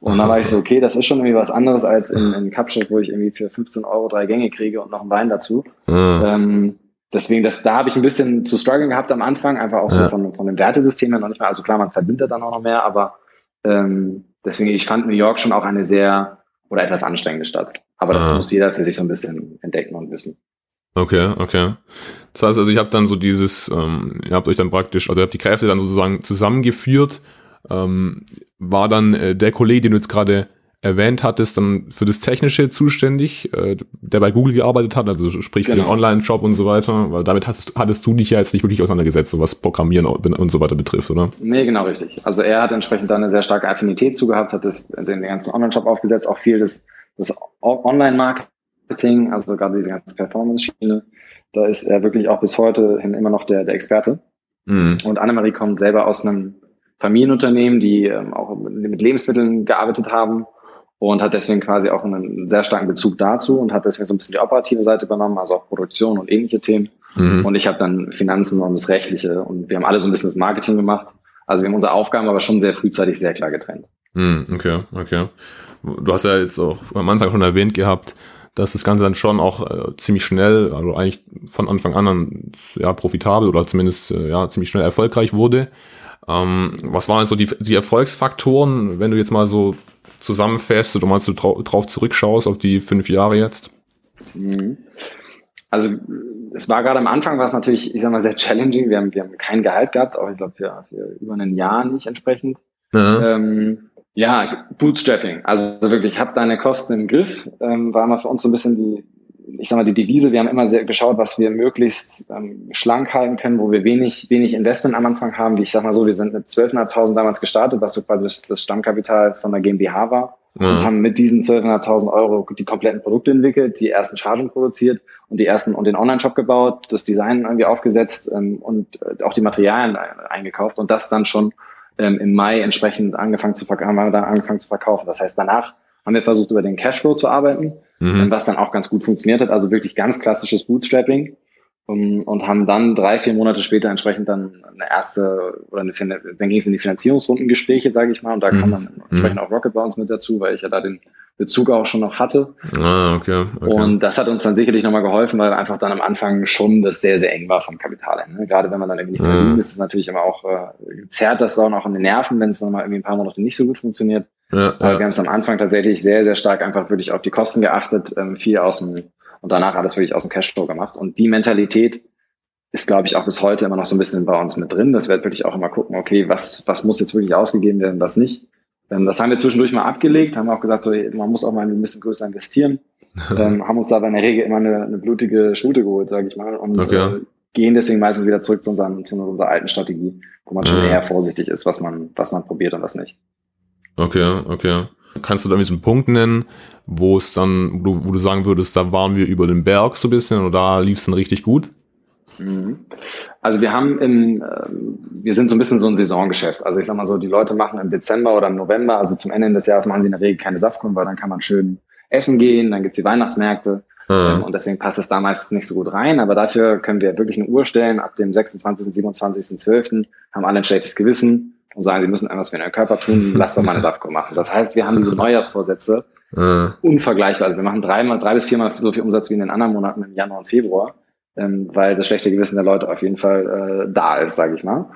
Und dann war ich so, okay, das ist schon irgendwie was anderes als in, in Kapstadt, wo ich irgendwie für 15 Euro drei Gänge kriege und noch einen Wein dazu. Mhm. Ähm, deswegen, das, da habe ich ein bisschen zu strugglen gehabt am Anfang, einfach auch so von, von dem Wertesystem her noch nicht mehr. Also klar, man verdient da dann auch noch mehr, aber ähm, deswegen, ich fand New York schon auch eine sehr oder etwas anstrengende Stadt. Aber das ah. muss jeder für sich so ein bisschen entdecken und wissen. Okay, okay. Das heißt also, ich habe dann so dieses, ähm, ihr habt euch dann praktisch, also ihr habt die Kräfte dann sozusagen zusammengeführt. Ähm, war dann äh, der Kollege, den du jetzt gerade erwähnt hattest, dann für das Technische zuständig, äh, der bei Google gearbeitet hat, also sprich genau. für den genau. Online-Shop und so weiter, weil damit hattest, hattest du dich ja jetzt nicht wirklich auseinandergesetzt, so was Programmieren und so weiter betrifft, oder? Nee, genau richtig. Also er hat entsprechend da eine sehr starke Affinität zugehabt, hat das, den ganzen Online-Shop aufgesetzt, auch viel des, des Online-Marketing, also gerade diese ganze Performance-Schiene, da ist er wirklich auch bis heute hin immer noch der, der Experte. Mhm. Und Annemarie kommt selber aus einem Familienunternehmen, die ähm, auch mit Lebensmitteln gearbeitet haben und hat deswegen quasi auch einen sehr starken Bezug dazu und hat deswegen so ein bisschen die operative Seite übernommen, also auch Produktion und ähnliche Themen. Mhm. Und ich habe dann Finanzen und das Rechtliche und wir haben alle so ein bisschen das Marketing gemacht. Also wir haben unsere Aufgaben aber schon sehr frühzeitig sehr klar getrennt. Mhm, okay, okay. Du hast ja jetzt auch am Anfang schon erwähnt gehabt, dass das Ganze dann schon auch äh, ziemlich schnell, also eigentlich von Anfang an dann, ja, profitabel oder zumindest äh, ja, ziemlich schnell erfolgreich wurde. Ähm, was waren so die, die Erfolgsfaktoren, wenn du jetzt mal so zusammenfasst oder mal so drauf zurückschaust auf die fünf Jahre jetzt? Mhm. Also es war gerade am Anfang war es natürlich, ich sag mal, sehr challenging. Wir haben, wir haben kein Gehalt gehabt, auch ich glaube für, für über ein Jahr nicht entsprechend. Ja, ähm, ja Bootstrapping. Also wirklich, hab deine Kosten im Griff. Ähm, war mal für uns so ein bisschen die, ich sag mal, die Devise, wir haben immer sehr geschaut, was wir möglichst ähm, schlank halten können, wo wir wenig, wenig Investment am Anfang haben. Wie ich sag mal so, wir sind mit 12.500 damals gestartet, was so quasi das Stammkapital von der GmbH war. Mhm. Und haben mit diesen 12.500 Euro die kompletten Produkte entwickelt, die ersten Chargen produziert und die ersten und den Online-Shop gebaut, das Design irgendwie aufgesetzt ähm, und äh, auch die Materialien eingekauft und das dann schon ähm, im Mai entsprechend angefangen zu, haben wir dann angefangen zu verkaufen. Das heißt, danach haben wir versucht, über den Cashflow zu arbeiten, mhm. was dann auch ganz gut funktioniert hat. Also wirklich ganz klassisches Bootstrapping. Um, und haben dann drei, vier Monate später entsprechend dann eine erste oder eine, dann ging es in die Finanzierungsrundengespräche, sage ich mal, und da mhm. kam dann entsprechend mhm. auch Rocket Bounce mit dazu, weil ich ja da den Bezug auch schon noch hatte. Ah, okay, okay. Und das hat uns dann sicherlich nochmal geholfen, weil einfach dann am Anfang schon das sehr, sehr eng war vom Kapital. Ne? Gerade wenn man dann irgendwie nichts mhm. verdient, ist es natürlich immer auch, äh, zerrt das auch noch an den Nerven, wenn es dann mal irgendwie ein paar Monate nicht so gut funktioniert. Ja, ja. Wir haben es am Anfang tatsächlich sehr, sehr stark einfach wirklich auf die Kosten geachtet, ähm, viel aus dem, und danach alles wirklich aus dem Cashflow gemacht. Und die Mentalität ist, glaube ich, auch bis heute immer noch so ein bisschen bei uns mit drin. Das wird wirklich auch immer gucken, okay, was, was muss jetzt wirklich ausgegeben werden, was nicht. Ähm, das haben wir zwischendurch mal abgelegt, haben auch gesagt, so, man muss auch mal ein bisschen größer investieren. ähm, haben uns aber in der Regel immer eine, eine blutige Schnute geholt, sage ich mal. Und okay. äh, gehen deswegen meistens wieder zurück zu, unseren, zu unserer alten Strategie, wo man schon ja. eher vorsichtig ist, was man, was man probiert und was nicht. Okay, okay. Kannst du da einen Punkt nennen, wo es dann, wo du, wo du sagen würdest, da waren wir über den Berg so ein bisschen oder da lief es dann richtig gut? Mhm. Also wir haben im, ähm, wir sind so ein bisschen so ein Saisongeschäft. Also ich sag mal so, die Leute machen im Dezember oder im November, also zum Ende des Jahres machen sie in der Regel keine Saftkunden, weil dann kann man schön essen gehen, dann gibt's die Weihnachtsmärkte. Mhm. Und deswegen passt es da meistens nicht so gut rein. Aber dafür können wir wirklich eine Uhr stellen. Ab dem 26., 27., 12. haben alle ein schlechtes Gewissen und sagen, sie müssen etwas für ihren Körper tun, lass doch mal eine Saftkur machen. Das heißt, wir haben diese Neujahrsvorsätze äh. unvergleichbar. Also wir machen dreimal, drei bis viermal so viel Umsatz wie in den anderen Monaten im Januar und Februar, ähm, weil das schlechte Gewissen der Leute auf jeden Fall äh, da ist, sage ich mal.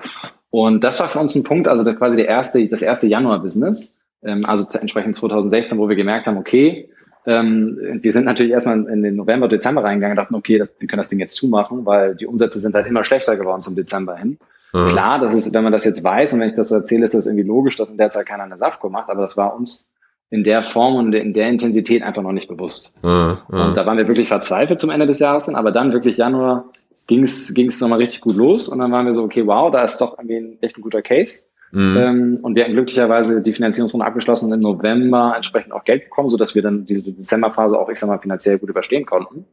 Und das war für uns ein Punkt, also das quasi der erste, das erste Januar-Business, ähm, also entsprechend 2016, wo wir gemerkt haben, okay, ähm, wir sind natürlich erstmal in den November, Dezember reingegangen und dachten, okay, das, wir können das Ding jetzt zumachen, weil die Umsätze sind halt immer schlechter geworden zum Dezember hin. Mhm. Klar, das ist, wenn man das jetzt weiß und wenn ich das so erzähle, ist das irgendwie logisch, dass in der Zeit keiner eine Safko macht, aber das war uns in der Form und in der Intensität einfach noch nicht bewusst. Mhm. Und da waren wir wirklich verzweifelt zum Ende des Jahres hin, aber dann wirklich Januar ging es nochmal richtig gut los und dann waren wir so, okay, wow, da ist doch irgendwie ein echt ein guter Case. Mhm. Ähm, und wir hatten glücklicherweise die Finanzierungsrunde abgeschlossen und im November entsprechend auch Geld bekommen, sodass wir dann diese Dezemberphase auch, ich sag mal, finanziell gut überstehen konnten.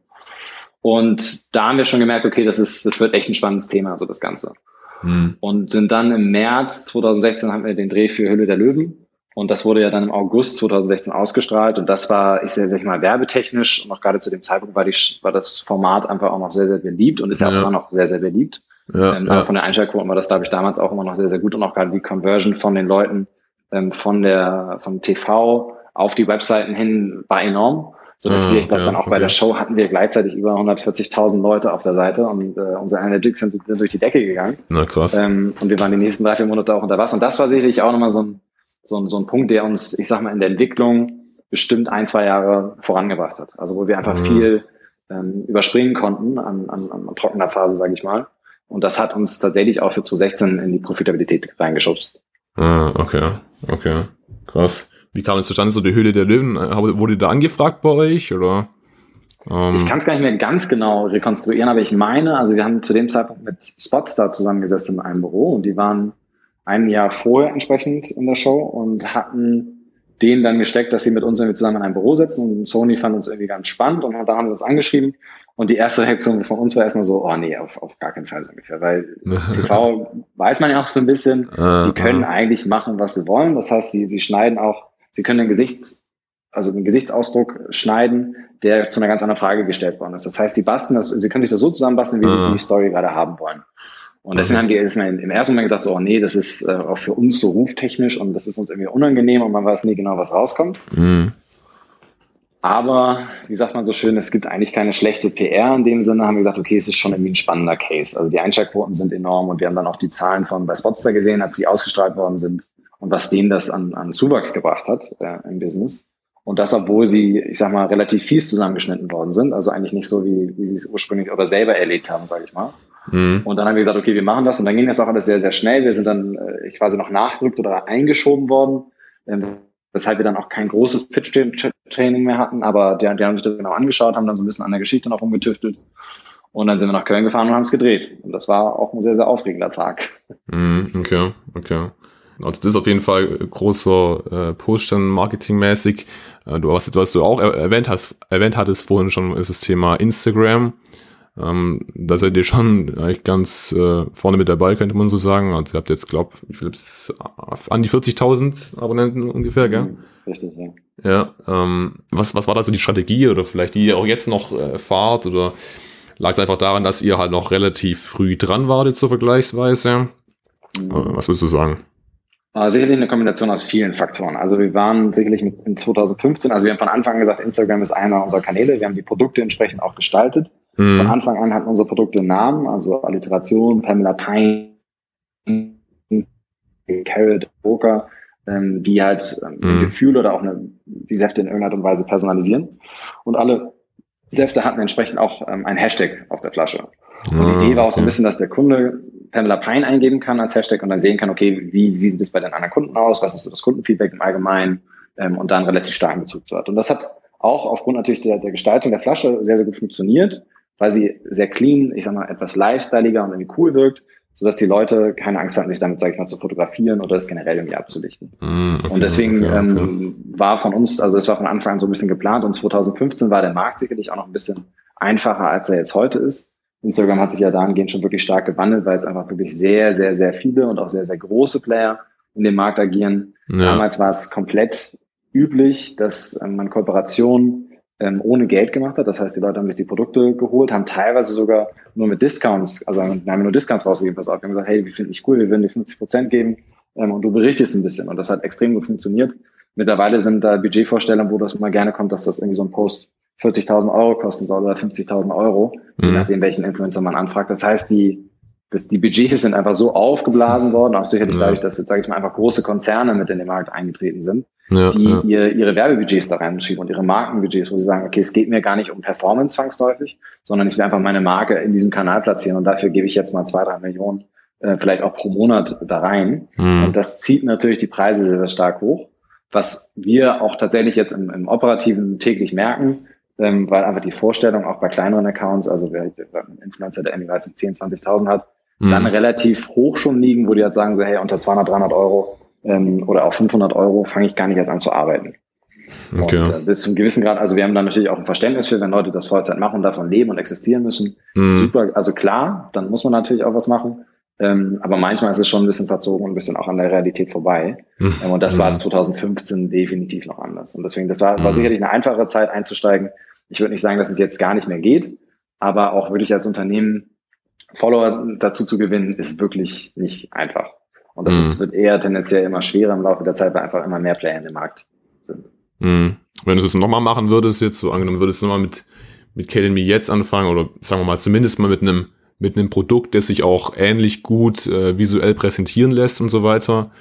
Und da haben wir schon gemerkt, okay, das ist, das wird echt ein spannendes Thema, so das Ganze. Mhm. Und sind dann im März 2016 haben wir den Dreh für Hülle der Löwen. Und das wurde ja dann im August 2016 ausgestrahlt. Und das war, ich sag mal, werbetechnisch und auch gerade zu dem Zeitpunkt war, die, war das Format einfach auch noch sehr, sehr beliebt und ist ja, ja auch immer noch sehr, sehr beliebt. Ja, ähm, ja. Von der Einschaltquote war das, glaube ich, damals auch immer noch sehr, sehr gut und auch gerade die Conversion von den Leuten ähm, von der vom TV auf die Webseiten hin war enorm. So dass ah, wir, ich glaube, ja, dann auch okay. bei der Show hatten wir gleichzeitig über 140.000 Leute auf der Seite und äh, unsere Analytics sind, sind durch die Decke gegangen. Na krass. Ähm, und wir waren die nächsten drei, vier Monate auch unter Wasser. Und das war sicherlich auch nochmal so ein, so, ein, so ein Punkt, der uns, ich sag mal, in der Entwicklung bestimmt ein, zwei Jahre vorangebracht hat. Also wo wir einfach mhm. viel ähm, überspringen konnten an, an, an trockener Phase, sage ich mal. Und das hat uns tatsächlich auch für 2016 in die Profitabilität reingeschubst. Ah, okay, okay, krass. Wie kam es zustande, so die Höhle der Löwen? Wurde da angefragt bei euch oder? Ähm ich kann es gar nicht mehr ganz genau rekonstruieren, aber ich meine, also wir haben zu dem Zeitpunkt mit Spotstar zusammengesessen in einem Büro und die waren ein Jahr vorher entsprechend in der Show und hatten denen dann gesteckt, dass sie mit uns irgendwie zusammen in einem Büro sitzen und Sony fand uns irgendwie ganz spannend und da haben sie uns angeschrieben und die erste Reaktion von uns war erstmal so, oh nee, auf, auf gar keinen Fall so ungefähr, weil TV weiß man ja auch so ein bisschen, ah, die können ah. eigentlich machen, was sie wollen, das heißt, sie, sie schneiden auch, sie können den Gesichts, also den Gesichtsausdruck schneiden, der zu einer ganz anderen Frage gestellt worden ist. Das heißt, sie basteln das, sie können sich das so zusammenbasteln, wie sie die Story gerade haben wollen. Und deswegen haben die erstmal im ersten Moment gesagt, so, oh nee, das ist äh, auch für uns so ruftechnisch und das ist uns irgendwie unangenehm und man weiß nie genau, was rauskommt. Mhm. Aber, wie sagt man so schön, es gibt eigentlich keine schlechte PR in dem Sinne, haben wir gesagt, okay, es ist schon irgendwie ein spannender Case. Also die Einschaltquoten sind enorm und wir haben dann auch die Zahlen von bei Spotster gesehen, als die ausgestrahlt worden sind und was denen das an, an Zuwachs gebracht hat äh, im Business. Und das, obwohl sie, ich sag mal, relativ fies zusammengeschnitten worden sind. Also eigentlich nicht so, wie, wie sie es ursprünglich oder selber erlebt haben, sage ich mal. Mhm. Und dann haben wir gesagt, okay, wir machen das. Und dann ging das auch alles sehr, sehr schnell. Wir sind dann äh, quasi noch nachgerückt oder eingeschoben worden, äh, weshalb wir dann auch kein großes Pitch-Training mehr hatten. Aber die, die haben sich das genau angeschaut, haben dann so ein bisschen an der Geschichte noch rumgetüftelt. Und dann sind wir nach Köln gefahren und haben es gedreht. Und das war auch ein sehr, sehr aufregender Tag. Mhm, okay, okay. Also das ist auf jeden Fall großer äh, Push dann marketingmäßig. Äh, du hast, was du auch erwähnt hast, erwähnt hattest vorhin schon, ist das Thema Instagram. Ähm, da seid ihr schon eigentlich ganz äh, vorne mit dabei, könnte man so sagen. Also ihr habt jetzt, glaub, wie viel an die 40.000 Abonnenten ungefähr, gell? Mhm, richtig, ja. Ja, ähm, was, was war da so die Strategie oder vielleicht die ihr auch jetzt noch äh, fahrt oder lag es einfach daran, dass ihr halt noch relativ früh dran wartet, so vergleichsweise? Mhm. Äh, was würdest du sagen? Äh, sicherlich eine Kombination aus vielen Faktoren. Also wir waren sicherlich mit in 2015, also wir haben von Anfang an gesagt, Instagram ist einer unserer Kanäle. Wir haben die Produkte entsprechend auch gestaltet. Mhm. Von Anfang an hatten unsere Produkte Namen, also Alliteration, Pamela Pine, Carrot, Poker, ähm, die halt ähm, mhm. ein Gefühl oder auch eine, die Säfte in irgendeiner Art und Weise personalisieren. Und alle Säfte hatten entsprechend auch ähm, ein Hashtag auf der Flasche. Und die Idee war auch so ein bisschen, dass der Kunde Pamela Pine eingeben kann als Hashtag und dann sehen kann, okay, wie, sieht es bei den anderen Kunden aus, was ist so das Kundenfeedback im Allgemeinen ähm, und dann relativ starken Bezug zu hat. Und das hat auch aufgrund natürlich der, der Gestaltung der Flasche sehr, sehr gut funktioniert, weil sie sehr clean, ich sag mal, etwas lifestyleiger und irgendwie cool wirkt, sodass die Leute keine Angst hatten, sich damit, sag ich mal, zu fotografieren oder das generell irgendwie abzulichten. Mm, okay, und deswegen okay, okay. Ähm, war von uns, also es war von Anfang an so ein bisschen geplant und 2015 war der Markt sicherlich auch noch ein bisschen einfacher, als er jetzt heute ist. Instagram hat sich ja dahingehend schon wirklich stark gewandelt, weil es einfach wirklich sehr, sehr, sehr viele und auch sehr, sehr große Player in dem Markt agieren. Ja. Damals war es komplett üblich, dass ähm, man Kooperationen ähm, ohne Geld gemacht hat. Das heißt, die Leute haben sich die Produkte geholt, haben teilweise sogar nur mit Discounts, also haben nur Discounts rausgegeben, pass auf, wir haben gesagt, hey, wir finden dich cool, wir würden dir 50 Prozent geben ähm, und du berichtest ein bisschen. Und das hat extrem gut funktioniert, Mittlerweile sind da Budgetvorstellungen, wo das mal gerne kommt, dass das irgendwie so ein Post 40.000 Euro kosten soll oder 50.000 Euro, mhm. je nachdem, welchen Influencer man anfragt. Das heißt, die, das, die Budgets sind einfach so aufgeblasen worden, auch sicherlich ja. dadurch, dass jetzt, sage ich mal, einfach große Konzerne mit in den Markt eingetreten sind, ja, die ja. Ihr, ihre Werbebudgets da reinschieben und ihre Markenbudgets, wo sie sagen, okay, es geht mir gar nicht um Performance zwangsläufig, sondern ich will einfach meine Marke in diesem Kanal platzieren und dafür gebe ich jetzt mal zwei, drei Millionen, äh, vielleicht auch pro Monat da rein. Mhm. Und das zieht natürlich die Preise sehr, sehr stark hoch. Was wir auch tatsächlich jetzt im, im Operativen täglich merken, ähm, weil einfach die Vorstellung auch bei kleineren Accounts, also wer jetzt ein Influencer, der irgendwie 10.000, 20.000 hat, mhm. dann relativ hoch schon liegen, wo die halt sagen so, hey, unter 200, 300 Euro ähm, oder auch 500 Euro fange ich gar nicht erst an zu arbeiten. Okay. Und, äh, bis zum gewissen Grad, also wir haben da natürlich auch ein Verständnis für, wenn Leute das Vollzeit machen und davon leben und existieren müssen. Mhm. Super, also klar, dann muss man natürlich auch was machen. Ähm, aber manchmal ist es schon ein bisschen verzogen und ein bisschen auch an der Realität vorbei. Mhm. Ähm, und das war 2015 hm. definitiv noch anders. Und deswegen, das war, war mhm. sicherlich eine einfache Zeit einzusteigen. Ich würde nicht sagen, dass es jetzt gar nicht mehr geht, aber auch wirklich als Unternehmen Follower dazu zu gewinnen, ist wirklich nicht einfach. Und das mhm. ist, wird eher tendenziell immer schwerer im Laufe der Zeit, weil einfach immer mehr Player in dem Markt sind. Mhm. Wenn du das nochmal machen würdest, jetzt so angenommen würdest du nochmal mit, mit Academy jetzt anfangen oder sagen wir mal zumindest mal mit einem mit einem Produkt, das sich auch ähnlich gut äh, visuell präsentieren lässt und so weiter.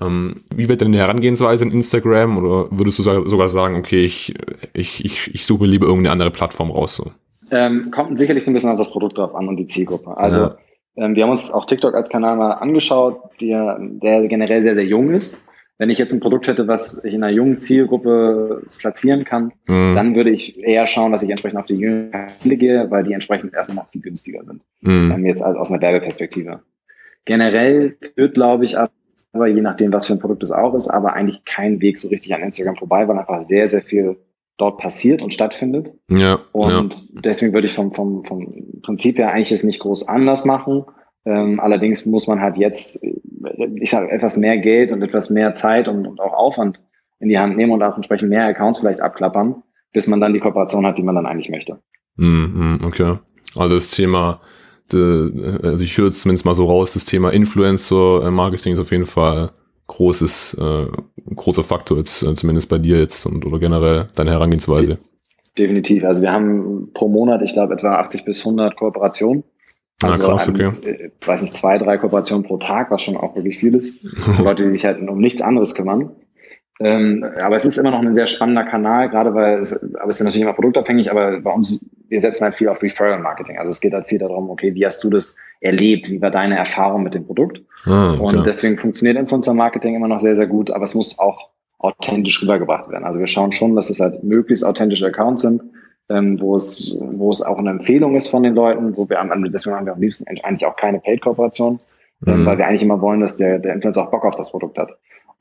Ähm, wie wird denn die Herangehensweise in Instagram oder würdest du sogar sagen, okay, ich, ich, ich, ich suche lieber irgendeine andere Plattform raus? So? Ähm, kommt sicherlich so ein bisschen auf das Produkt drauf an und die Zielgruppe. Also ja. ähm, wir haben uns auch TikTok als Kanal mal angeschaut, der, der generell sehr, sehr jung ist wenn ich jetzt ein Produkt hätte, was ich in einer jungen Zielgruppe platzieren kann, mhm. dann würde ich eher schauen, dass ich entsprechend auf die jüngeren Kanäle gehe, weil die entsprechend erstmal noch viel günstiger sind. Mhm. Ähm, jetzt aus einer Werbeperspektive. Generell wird, glaube ich, aber je nachdem, was für ein Produkt es auch ist, aber eigentlich kein Weg so richtig an Instagram vorbei, weil einfach sehr, sehr viel dort passiert und stattfindet. Ja. Und ja. deswegen würde ich vom, vom, vom Prinzip her eigentlich es nicht groß anders machen. Ähm, allerdings muss man halt jetzt, ich sage, etwas mehr Geld und etwas mehr Zeit und, und auch Aufwand in die Hand nehmen und auch entsprechend mehr Accounts vielleicht abklappern, bis man dann die Kooperation hat, die man dann eigentlich möchte. Mm, okay. Also das Thema, also ich höre es zumindest mal so raus, das Thema Influencer-Marketing ist auf jeden Fall großes, äh, großer Faktor jetzt, äh, zumindest bei dir jetzt und oder generell deine Herangehensweise. Definitiv. Also wir haben pro Monat, ich glaube, etwa 80 bis 100 Kooperationen. Also, ah, krass, okay. Äh, weiß nicht, zwei, drei Kooperationen pro Tag, was schon auch wirklich viel ist. Leute, die sich halt um nichts anderes kümmern. Ähm, aber es ist immer noch ein sehr spannender Kanal, gerade weil es, aber es ist natürlich immer produktabhängig, aber bei uns, wir setzen halt viel auf Referral Marketing. Also es geht halt viel darum, okay, wie hast du das erlebt? Wie war deine Erfahrung mit dem Produkt? Ah, okay. Und deswegen funktioniert Influencer Marketing immer noch sehr, sehr gut, aber es muss auch authentisch rübergebracht werden. Also wir schauen schon, dass es halt möglichst authentische Accounts sind, ähm, wo es, wo es auch eine Empfehlung ist von den Leuten, wo wir am deswegen haben wir am liebsten eigentlich auch keine Paid-Kooperation, ähm, mhm. weil wir eigentlich immer wollen, dass der, der Influencer auch Bock auf das Produkt hat.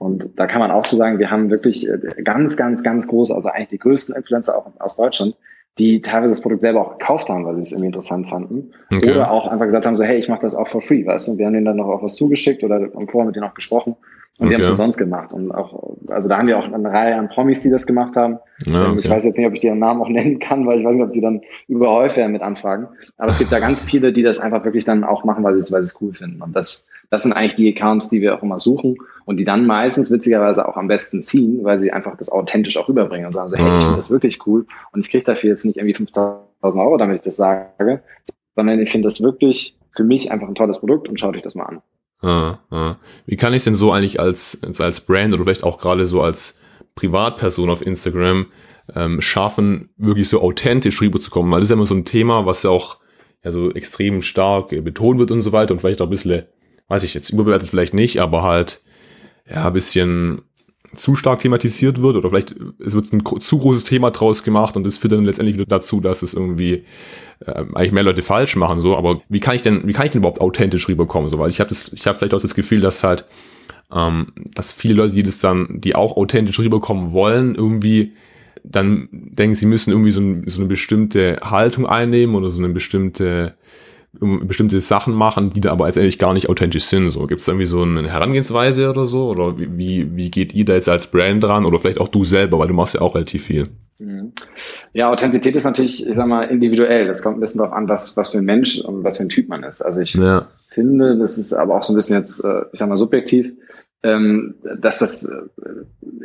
Und da kann man auch so sagen, wir haben wirklich äh, ganz, ganz, ganz große, also eigentlich die größten Influencer auch aus Deutschland, die teilweise das Produkt selber auch gekauft haben, weil sie es irgendwie interessant fanden. Okay. Oder auch einfach gesagt haben, so, hey, ich mache das auch for free, weißt du? Und wir haben denen dann noch auch was zugeschickt oder vorher mit denen auch gesprochen. Und okay. die haben es umsonst gemacht. Und auch, also da haben wir auch eine Reihe an Promis, die das gemacht haben. Ja, ähm, okay. Ich weiß jetzt nicht, ob ich ihren Namen auch nennen kann, weil ich weiß nicht, ob sie dann überhäuft werden mit Anfragen. Aber es gibt da ganz viele, die das einfach wirklich dann auch machen, weil sie es, weil sie es cool finden. Und das, das sind eigentlich die Accounts, die wir auch immer suchen und die dann meistens witzigerweise auch am besten ziehen, weil sie einfach das authentisch auch rüberbringen und sagen so, hey, ich finde das wirklich cool und ich kriege dafür jetzt nicht irgendwie 5000 Euro, damit ich das sage, sondern ich finde das wirklich für mich einfach ein tolles Produkt und schaut euch das mal an. Ah, ah. Wie kann ich denn so eigentlich als, als Brand oder vielleicht auch gerade so als Privatperson auf Instagram ähm, schaffen, wirklich so authentisch rüberzukommen? Weil das ist ja immer so ein Thema, was ja auch ja, so extrem stark äh, betont wird und so weiter und vielleicht auch ein bisschen, weiß ich jetzt, überbewertet vielleicht nicht, aber halt ja, ein bisschen zu stark thematisiert wird oder vielleicht es wird ein zu großes Thema draus gemacht und es führt dann letztendlich wieder dazu, dass es irgendwie äh, eigentlich mehr Leute falsch machen so. Aber wie kann ich denn, wie kann ich denn überhaupt authentisch rüberkommen so? Weil ich habe das, ich habe vielleicht auch das Gefühl, dass halt, ähm, dass viele Leute, die das dann, die auch authentisch rüberkommen wollen, irgendwie dann denken, sie müssen irgendwie so, ein, so eine bestimmte Haltung einnehmen oder so eine bestimmte bestimmte Sachen machen, die da aber letztendlich gar nicht authentisch sind. So, gibt es irgendwie so eine Herangehensweise oder so? Oder wie, wie geht ihr da jetzt als Brand dran? Oder vielleicht auch du selber, weil du machst ja auch relativ viel. Mhm. Ja, Authentizität ist natürlich, ich sag mal, individuell. Das kommt ein bisschen darauf an, was, was für ein Mensch und was für ein Typ man ist. Also ich ja. finde, das ist aber auch so ein bisschen jetzt, äh, ich sag mal, subjektiv. ähm, dass das,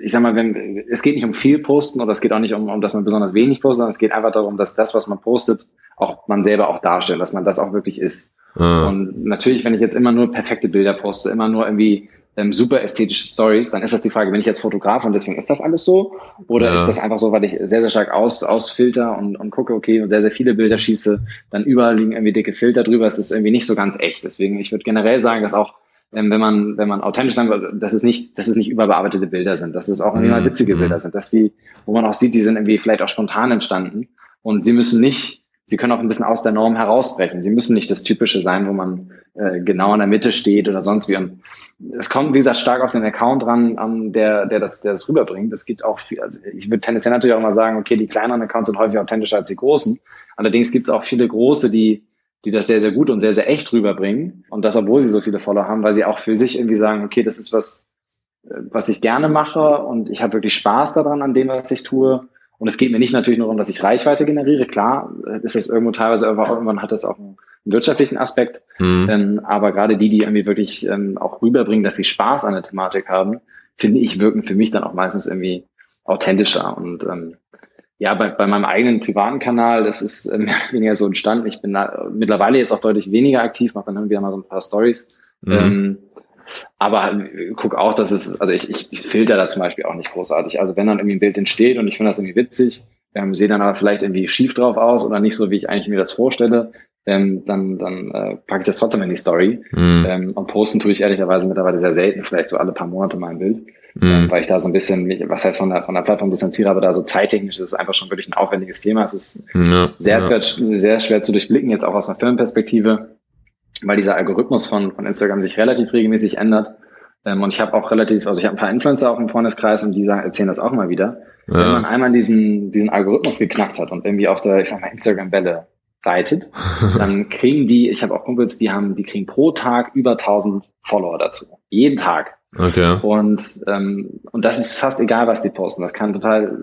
ich sag mal, wenn, es geht nicht um viel posten oder es geht auch nicht um, um, dass man besonders wenig postet, sondern es geht einfach darum, dass das, was man postet, auch man selber auch darstellt, dass man das auch wirklich ist. Ah. Und natürlich, wenn ich jetzt immer nur perfekte Bilder poste, immer nur irgendwie ähm, super ästhetische Stories, dann ist das die Frage, bin ich jetzt Fotograf und deswegen ist das alles so? Oder ja. ist das einfach so, weil ich sehr, sehr stark aus, ausfilter und, und gucke, okay, und sehr, sehr viele Bilder schieße, dann überall liegen irgendwie dicke Filter drüber, es ist irgendwie nicht so ganz echt. Deswegen, ich würde generell sagen, dass auch ähm, wenn man, wenn man authentisch sagen will, dass es nicht, dass es nicht überbearbeitete Bilder sind, dass es auch mal mhm. witzige mhm. Bilder sind, dass die, wo man auch sieht, die sind irgendwie vielleicht auch spontan entstanden und sie müssen nicht sie können auch ein bisschen aus der Norm herausbrechen. Sie müssen nicht das Typische sein, wo man äh, genau in der Mitte steht oder sonst wie. Und es kommt, wie gesagt, stark auf den Account ran, an der, der das, der das rüberbringt. Es gibt auch viel, also ich würde tendenziell natürlich auch mal sagen, okay, die kleineren Accounts sind häufig authentischer als die großen. Allerdings gibt es auch viele große, die, die das sehr, sehr gut und sehr, sehr echt rüberbringen. Und das, obwohl sie so viele Follower haben, weil sie auch für sich irgendwie sagen, okay, das ist was, äh, was ich gerne mache und ich habe wirklich Spaß daran an dem, was ich tue. Und es geht mir nicht natürlich nur darum, dass ich Reichweite generiere. Klar, ist das irgendwo teilweise, irgendwann hat das auch einen wirtschaftlichen Aspekt. Mhm. Ähm, aber gerade die, die irgendwie wirklich ähm, auch rüberbringen, dass sie Spaß an der Thematik haben, finde ich, wirken für mich dann auch meistens irgendwie authentischer. Und ähm, ja, bei, bei meinem eigenen privaten Kanal, das ist äh, mehr oder weniger so entstanden. Ich bin da mittlerweile jetzt auch deutlich weniger aktiv, mache dann irgendwie mal so ein paar Stories. Mhm. Ähm, aber guck auch, dass es, also ich, ich, ich filter da zum Beispiel auch nicht großartig. Also wenn dann irgendwie ein Bild entsteht und ich finde das irgendwie witzig, ähm, sehe dann aber vielleicht irgendwie schief drauf aus oder nicht so, wie ich eigentlich mir das vorstelle, ähm, dann, dann äh, packe ich das trotzdem in die Story. Mhm. Ähm, und posten tue ich ehrlicherweise mittlerweile sehr selten, vielleicht so alle paar Monate mal ein Bild. Mhm. Ähm, weil ich da so ein bisschen, mich, was heißt von der, von der Plattform distanziere, aber da so zeittechnisch ist es einfach schon wirklich ein aufwendiges Thema. Es ist ja, sehr, ja. Sehr, sehr schwer zu durchblicken, jetzt auch aus einer Firmenperspektive weil dieser Algorithmus von, von Instagram sich relativ regelmäßig ändert. Ähm, und ich habe auch relativ, also ich habe ein paar Influencer auch im Freundeskreis und die sagen, erzählen das auch mal wieder. Ja. Wenn man einmal diesen, diesen Algorithmus geknackt hat und irgendwie auf der, ich sag mal, Instagram-Welle reitet, dann kriegen die, ich habe auch Kumpels, die haben, die kriegen pro Tag über 1000 Follower dazu. Jeden Tag. Okay. Und, ähm, und das ist fast egal, was die posten. Das kann total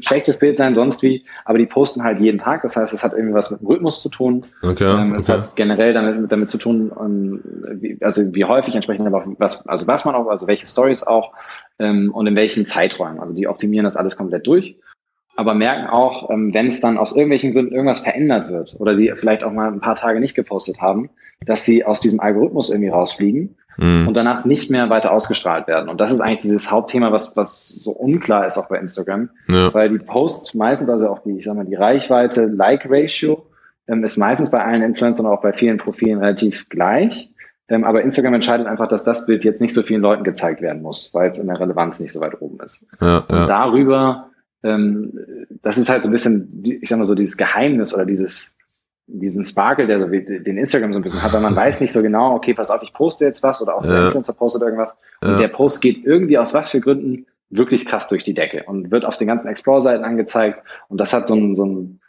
schlechtes Bild sein, sonst wie, aber die posten halt jeden Tag. Das heißt, es hat irgendwie was mit dem Rhythmus zu tun. Okay. Ähm, es okay. hat generell damit, damit zu tun, um, wie, also wie häufig entsprechend aber auch was, also was man auch, also welche Stories auch ähm, und in welchen Zeiträumen. Also die optimieren das alles komplett durch aber merken auch, ähm, wenn es dann aus irgendwelchen Gründen irgendwas verändert wird oder sie vielleicht auch mal ein paar Tage nicht gepostet haben, dass sie aus diesem Algorithmus irgendwie rausfliegen mhm. und danach nicht mehr weiter ausgestrahlt werden. Und das ist eigentlich dieses Hauptthema, was, was so unklar ist auch bei Instagram, ja. weil die Posts meistens, also auch die, ich sag mal, die Reichweite, Like-Ratio ähm, ist meistens bei allen Influencern und auch bei vielen Profilen relativ gleich. Ähm, aber Instagram entscheidet einfach, dass das Bild jetzt nicht so vielen Leuten gezeigt werden muss, weil es in der Relevanz nicht so weit oben ist. Ja, und darüber ähm, das ist halt so ein bisschen, ich sag mal so, dieses Geheimnis oder dieses, diesen Sparkle, der so den Instagram so ein bisschen hat, weil man weiß nicht so genau, okay, pass auf, ich poste jetzt was oder auch ja. der Influencer postet irgendwas und ja. der Post geht irgendwie aus was für Gründen wirklich krass durch die Decke und wird auf den ganzen Explore-Seiten angezeigt und das hat so ein, so ein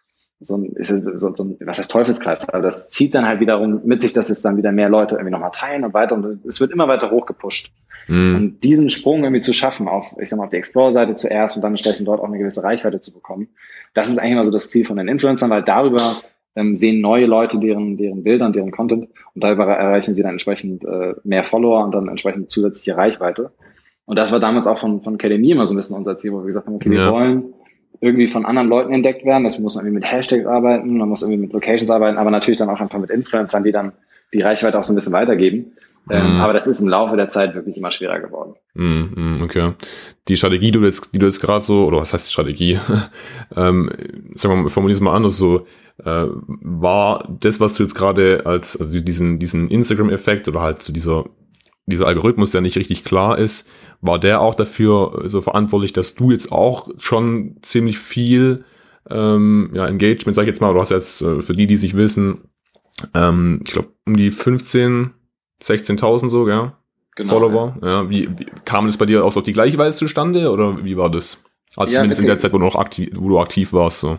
so ein, ist so, so ein, was heißt Teufelskreis? Also das zieht dann halt wiederum mit sich, dass es dann wieder mehr Leute irgendwie nochmal teilen und weiter und es wird immer weiter hochgepusht. Mhm. Und diesen Sprung irgendwie zu schaffen auf, ich sag mal, auf die Explorer-Seite zuerst und dann entsprechend dort auch eine gewisse Reichweite zu bekommen, das ist eigentlich immer so das Ziel von den Influencern, weil darüber ähm, sehen neue Leute deren, deren Bilder und deren Content und darüber erreichen sie dann entsprechend äh, mehr Follower und dann entsprechend zusätzliche Reichweite. Und das war damals auch von, von Academy immer so ein bisschen unser Ziel, wo wir gesagt haben, okay, ja. wir wollen irgendwie von anderen Leuten entdeckt werden. Das muss man irgendwie mit Hashtags arbeiten, man muss irgendwie mit Locations arbeiten, aber natürlich dann auch einfach mit Influencern, die dann die Reichweite auch so ein bisschen weitergeben. Ähm, mhm. aber das ist im Laufe der Zeit wirklich immer schwerer geworden. Mhm, okay. Die Strategie, die du jetzt, die du jetzt gerade so, oder was heißt Strategie? ähm, sagen wir mal, formulier es mal anders so. Äh, war das, was du jetzt gerade als, also diesen, diesen Instagram-Effekt oder halt so dieser, dieser Algorithmus, der nicht richtig klar ist, war der auch dafür so verantwortlich, dass du jetzt auch schon ziemlich viel ähm, ja, Engagement, sag ich jetzt mal, du hast jetzt äh, für die, die sich wissen, ähm, ich glaube um die 15, 16.000 so, gell? Genau, Follower. Ja. ja wie, wie, kam das bei dir auch auf die gleiche Weise zustande oder wie war das? Also ja, zumindest in der Zeit, wo du noch aktiv, wo du aktiv warst. So.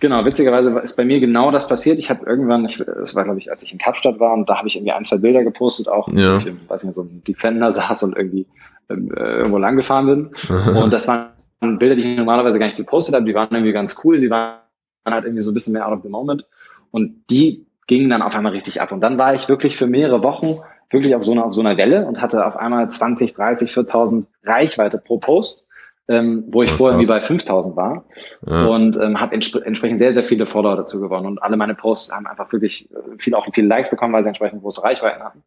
Genau, witzigerweise ist bei mir genau das passiert. Ich habe irgendwann, ich, das war glaube ich, als ich in Kapstadt war, und da habe ich irgendwie ein, zwei Bilder gepostet, auch, ja. ich, weiß nicht, so ein Defender saß und irgendwie ähm, äh, irgendwo lang gefahren bin. und das waren Bilder, die ich normalerweise gar nicht gepostet habe, die waren irgendwie ganz cool, sie waren halt irgendwie so ein bisschen mehr out of the moment und die gingen dann auf einmal richtig ab. Und dann war ich wirklich für mehrere Wochen wirklich auf so einer, auf so einer Welle und hatte auf einmal 20, 30, 4000 Reichweite pro Post, ähm, wo ich ja, vorher wie bei 5000 war ja. und ähm, habe entsp entsprechend sehr, sehr viele Follower dazu gewonnen und alle meine Posts haben einfach wirklich äh, viel, auch viele Likes bekommen, weil sie entsprechend große Reichweiten hatten.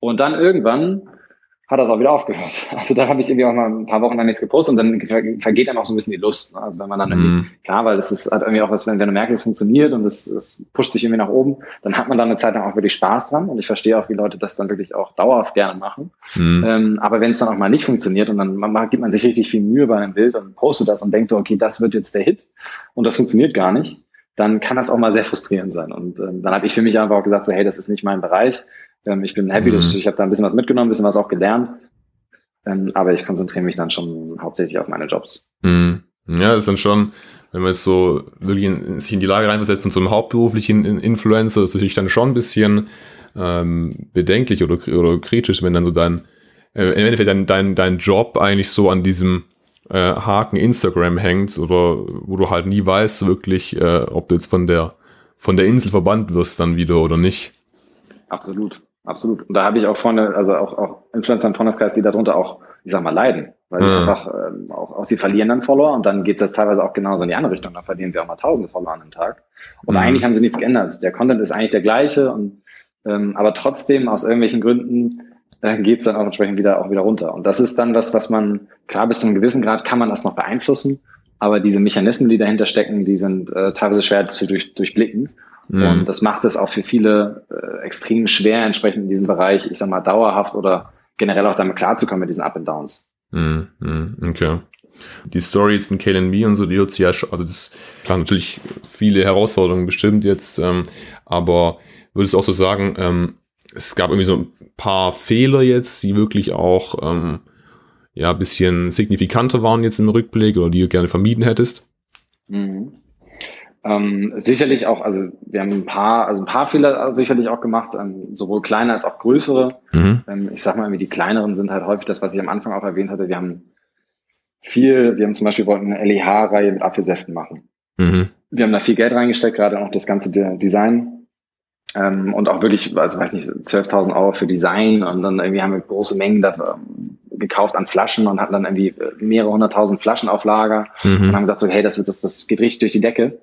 Und dann irgendwann hat das auch wieder aufgehört. Also da habe ich irgendwie auch mal ein paar Wochen lang nichts gepostet und dann vergeht einem auch so ein bisschen die Lust. Ne? Also wenn man dann irgendwie, mhm. klar, weil das ist halt irgendwie auch was, wenn, wenn du merkst, es funktioniert und es, es pusht sich irgendwie nach oben, dann hat man da eine Zeit lang auch wirklich Spaß dran und ich verstehe auch, wie Leute das dann wirklich auch dauerhaft gerne machen. Mhm. Ähm, aber wenn es dann auch mal nicht funktioniert und dann man, gibt man sich richtig viel Mühe bei einem Bild und postet das und denkt so, okay, das wird jetzt der Hit und das funktioniert gar nicht, dann kann das auch mal sehr frustrierend sein. Und ähm, dann habe ich für mich einfach auch gesagt, so hey, das ist nicht mein Bereich ähm, ich bin happy, mhm. dass ich habe da ein bisschen was mitgenommen, ein bisschen was auch gelernt. Ähm, aber ich konzentriere mich dann schon hauptsächlich auf meine Jobs. Mhm. Ja, das ist dann schon, wenn man jetzt so wirklich in, sich in die Lage reinversetzt von so einem hauptberuflichen Influencer, ist natürlich dann schon ein bisschen ähm, bedenklich oder, oder kritisch, wenn dann so dein, äh, im Endeffekt dein, dein, dein Job eigentlich so an diesem äh, Haken Instagram hängt oder wo du halt nie weißt wirklich, äh, ob du jetzt von der von der Insel verbannt wirst dann wieder oder nicht. Absolut. Absolut. Und da habe ich auch vorne, also auch, auch Influencer im Freundeskreis, die darunter auch, ich sag mal, leiden. Weil sie einfach ähm, auch, auch sie verlieren dann Follower und dann geht das teilweise auch genauso in die andere Richtung. Dann verlieren sie auch mal tausende Follower an einem Tag. Und mhm. eigentlich haben sie nichts geändert. Der Content ist eigentlich der gleiche und ähm, aber trotzdem aus irgendwelchen Gründen äh, geht es dann auch entsprechend wieder auch wieder runter. Und das ist dann was, was man, klar, bis zu einem gewissen Grad kann man das noch beeinflussen, aber diese Mechanismen, die dahinter stecken, die sind äh, teilweise schwer zu durch, durchblicken. Mhm. Und das macht es auch für viele äh, extrem schwer, entsprechend in diesem Bereich, ich sag mal, dauerhaft oder generell auch damit klarzukommen mit diesen Up and Downs. Mhm. mhm okay. Die Story jetzt mit Kalen Me und so, die hört sich ja schon, also das, klar, natürlich viele Herausforderungen bestimmt jetzt, ähm, aber würdest du auch so sagen, ähm, es gab irgendwie so ein paar Fehler jetzt, die wirklich auch, ähm, ja, bisschen signifikanter waren jetzt im Rückblick oder die du gerne vermieden hättest? Mhm. Ähm, sicherlich auch, also wir haben ein paar, also ein paar Fehler sicherlich auch gemacht, ähm, sowohl kleine als auch größere. Mhm. Ähm, ich sag mal, die kleineren sind halt häufig das, was ich am Anfang auch erwähnt hatte. Wir haben viel, wir haben zum Beispiel wollten eine LEH-Reihe mit Apfelsäften machen. Mhm. Wir haben da viel Geld reingesteckt, gerade auch das ganze Design. Ähm, und auch wirklich, also weiß nicht, 12.000 Euro für Design und dann irgendwie haben wir große Mengen dafür, gekauft an Flaschen und hatten dann irgendwie mehrere hunderttausend Flaschen auf Lager mhm. und haben gesagt so, hey, das wird das, das geht richtig durch die Decke.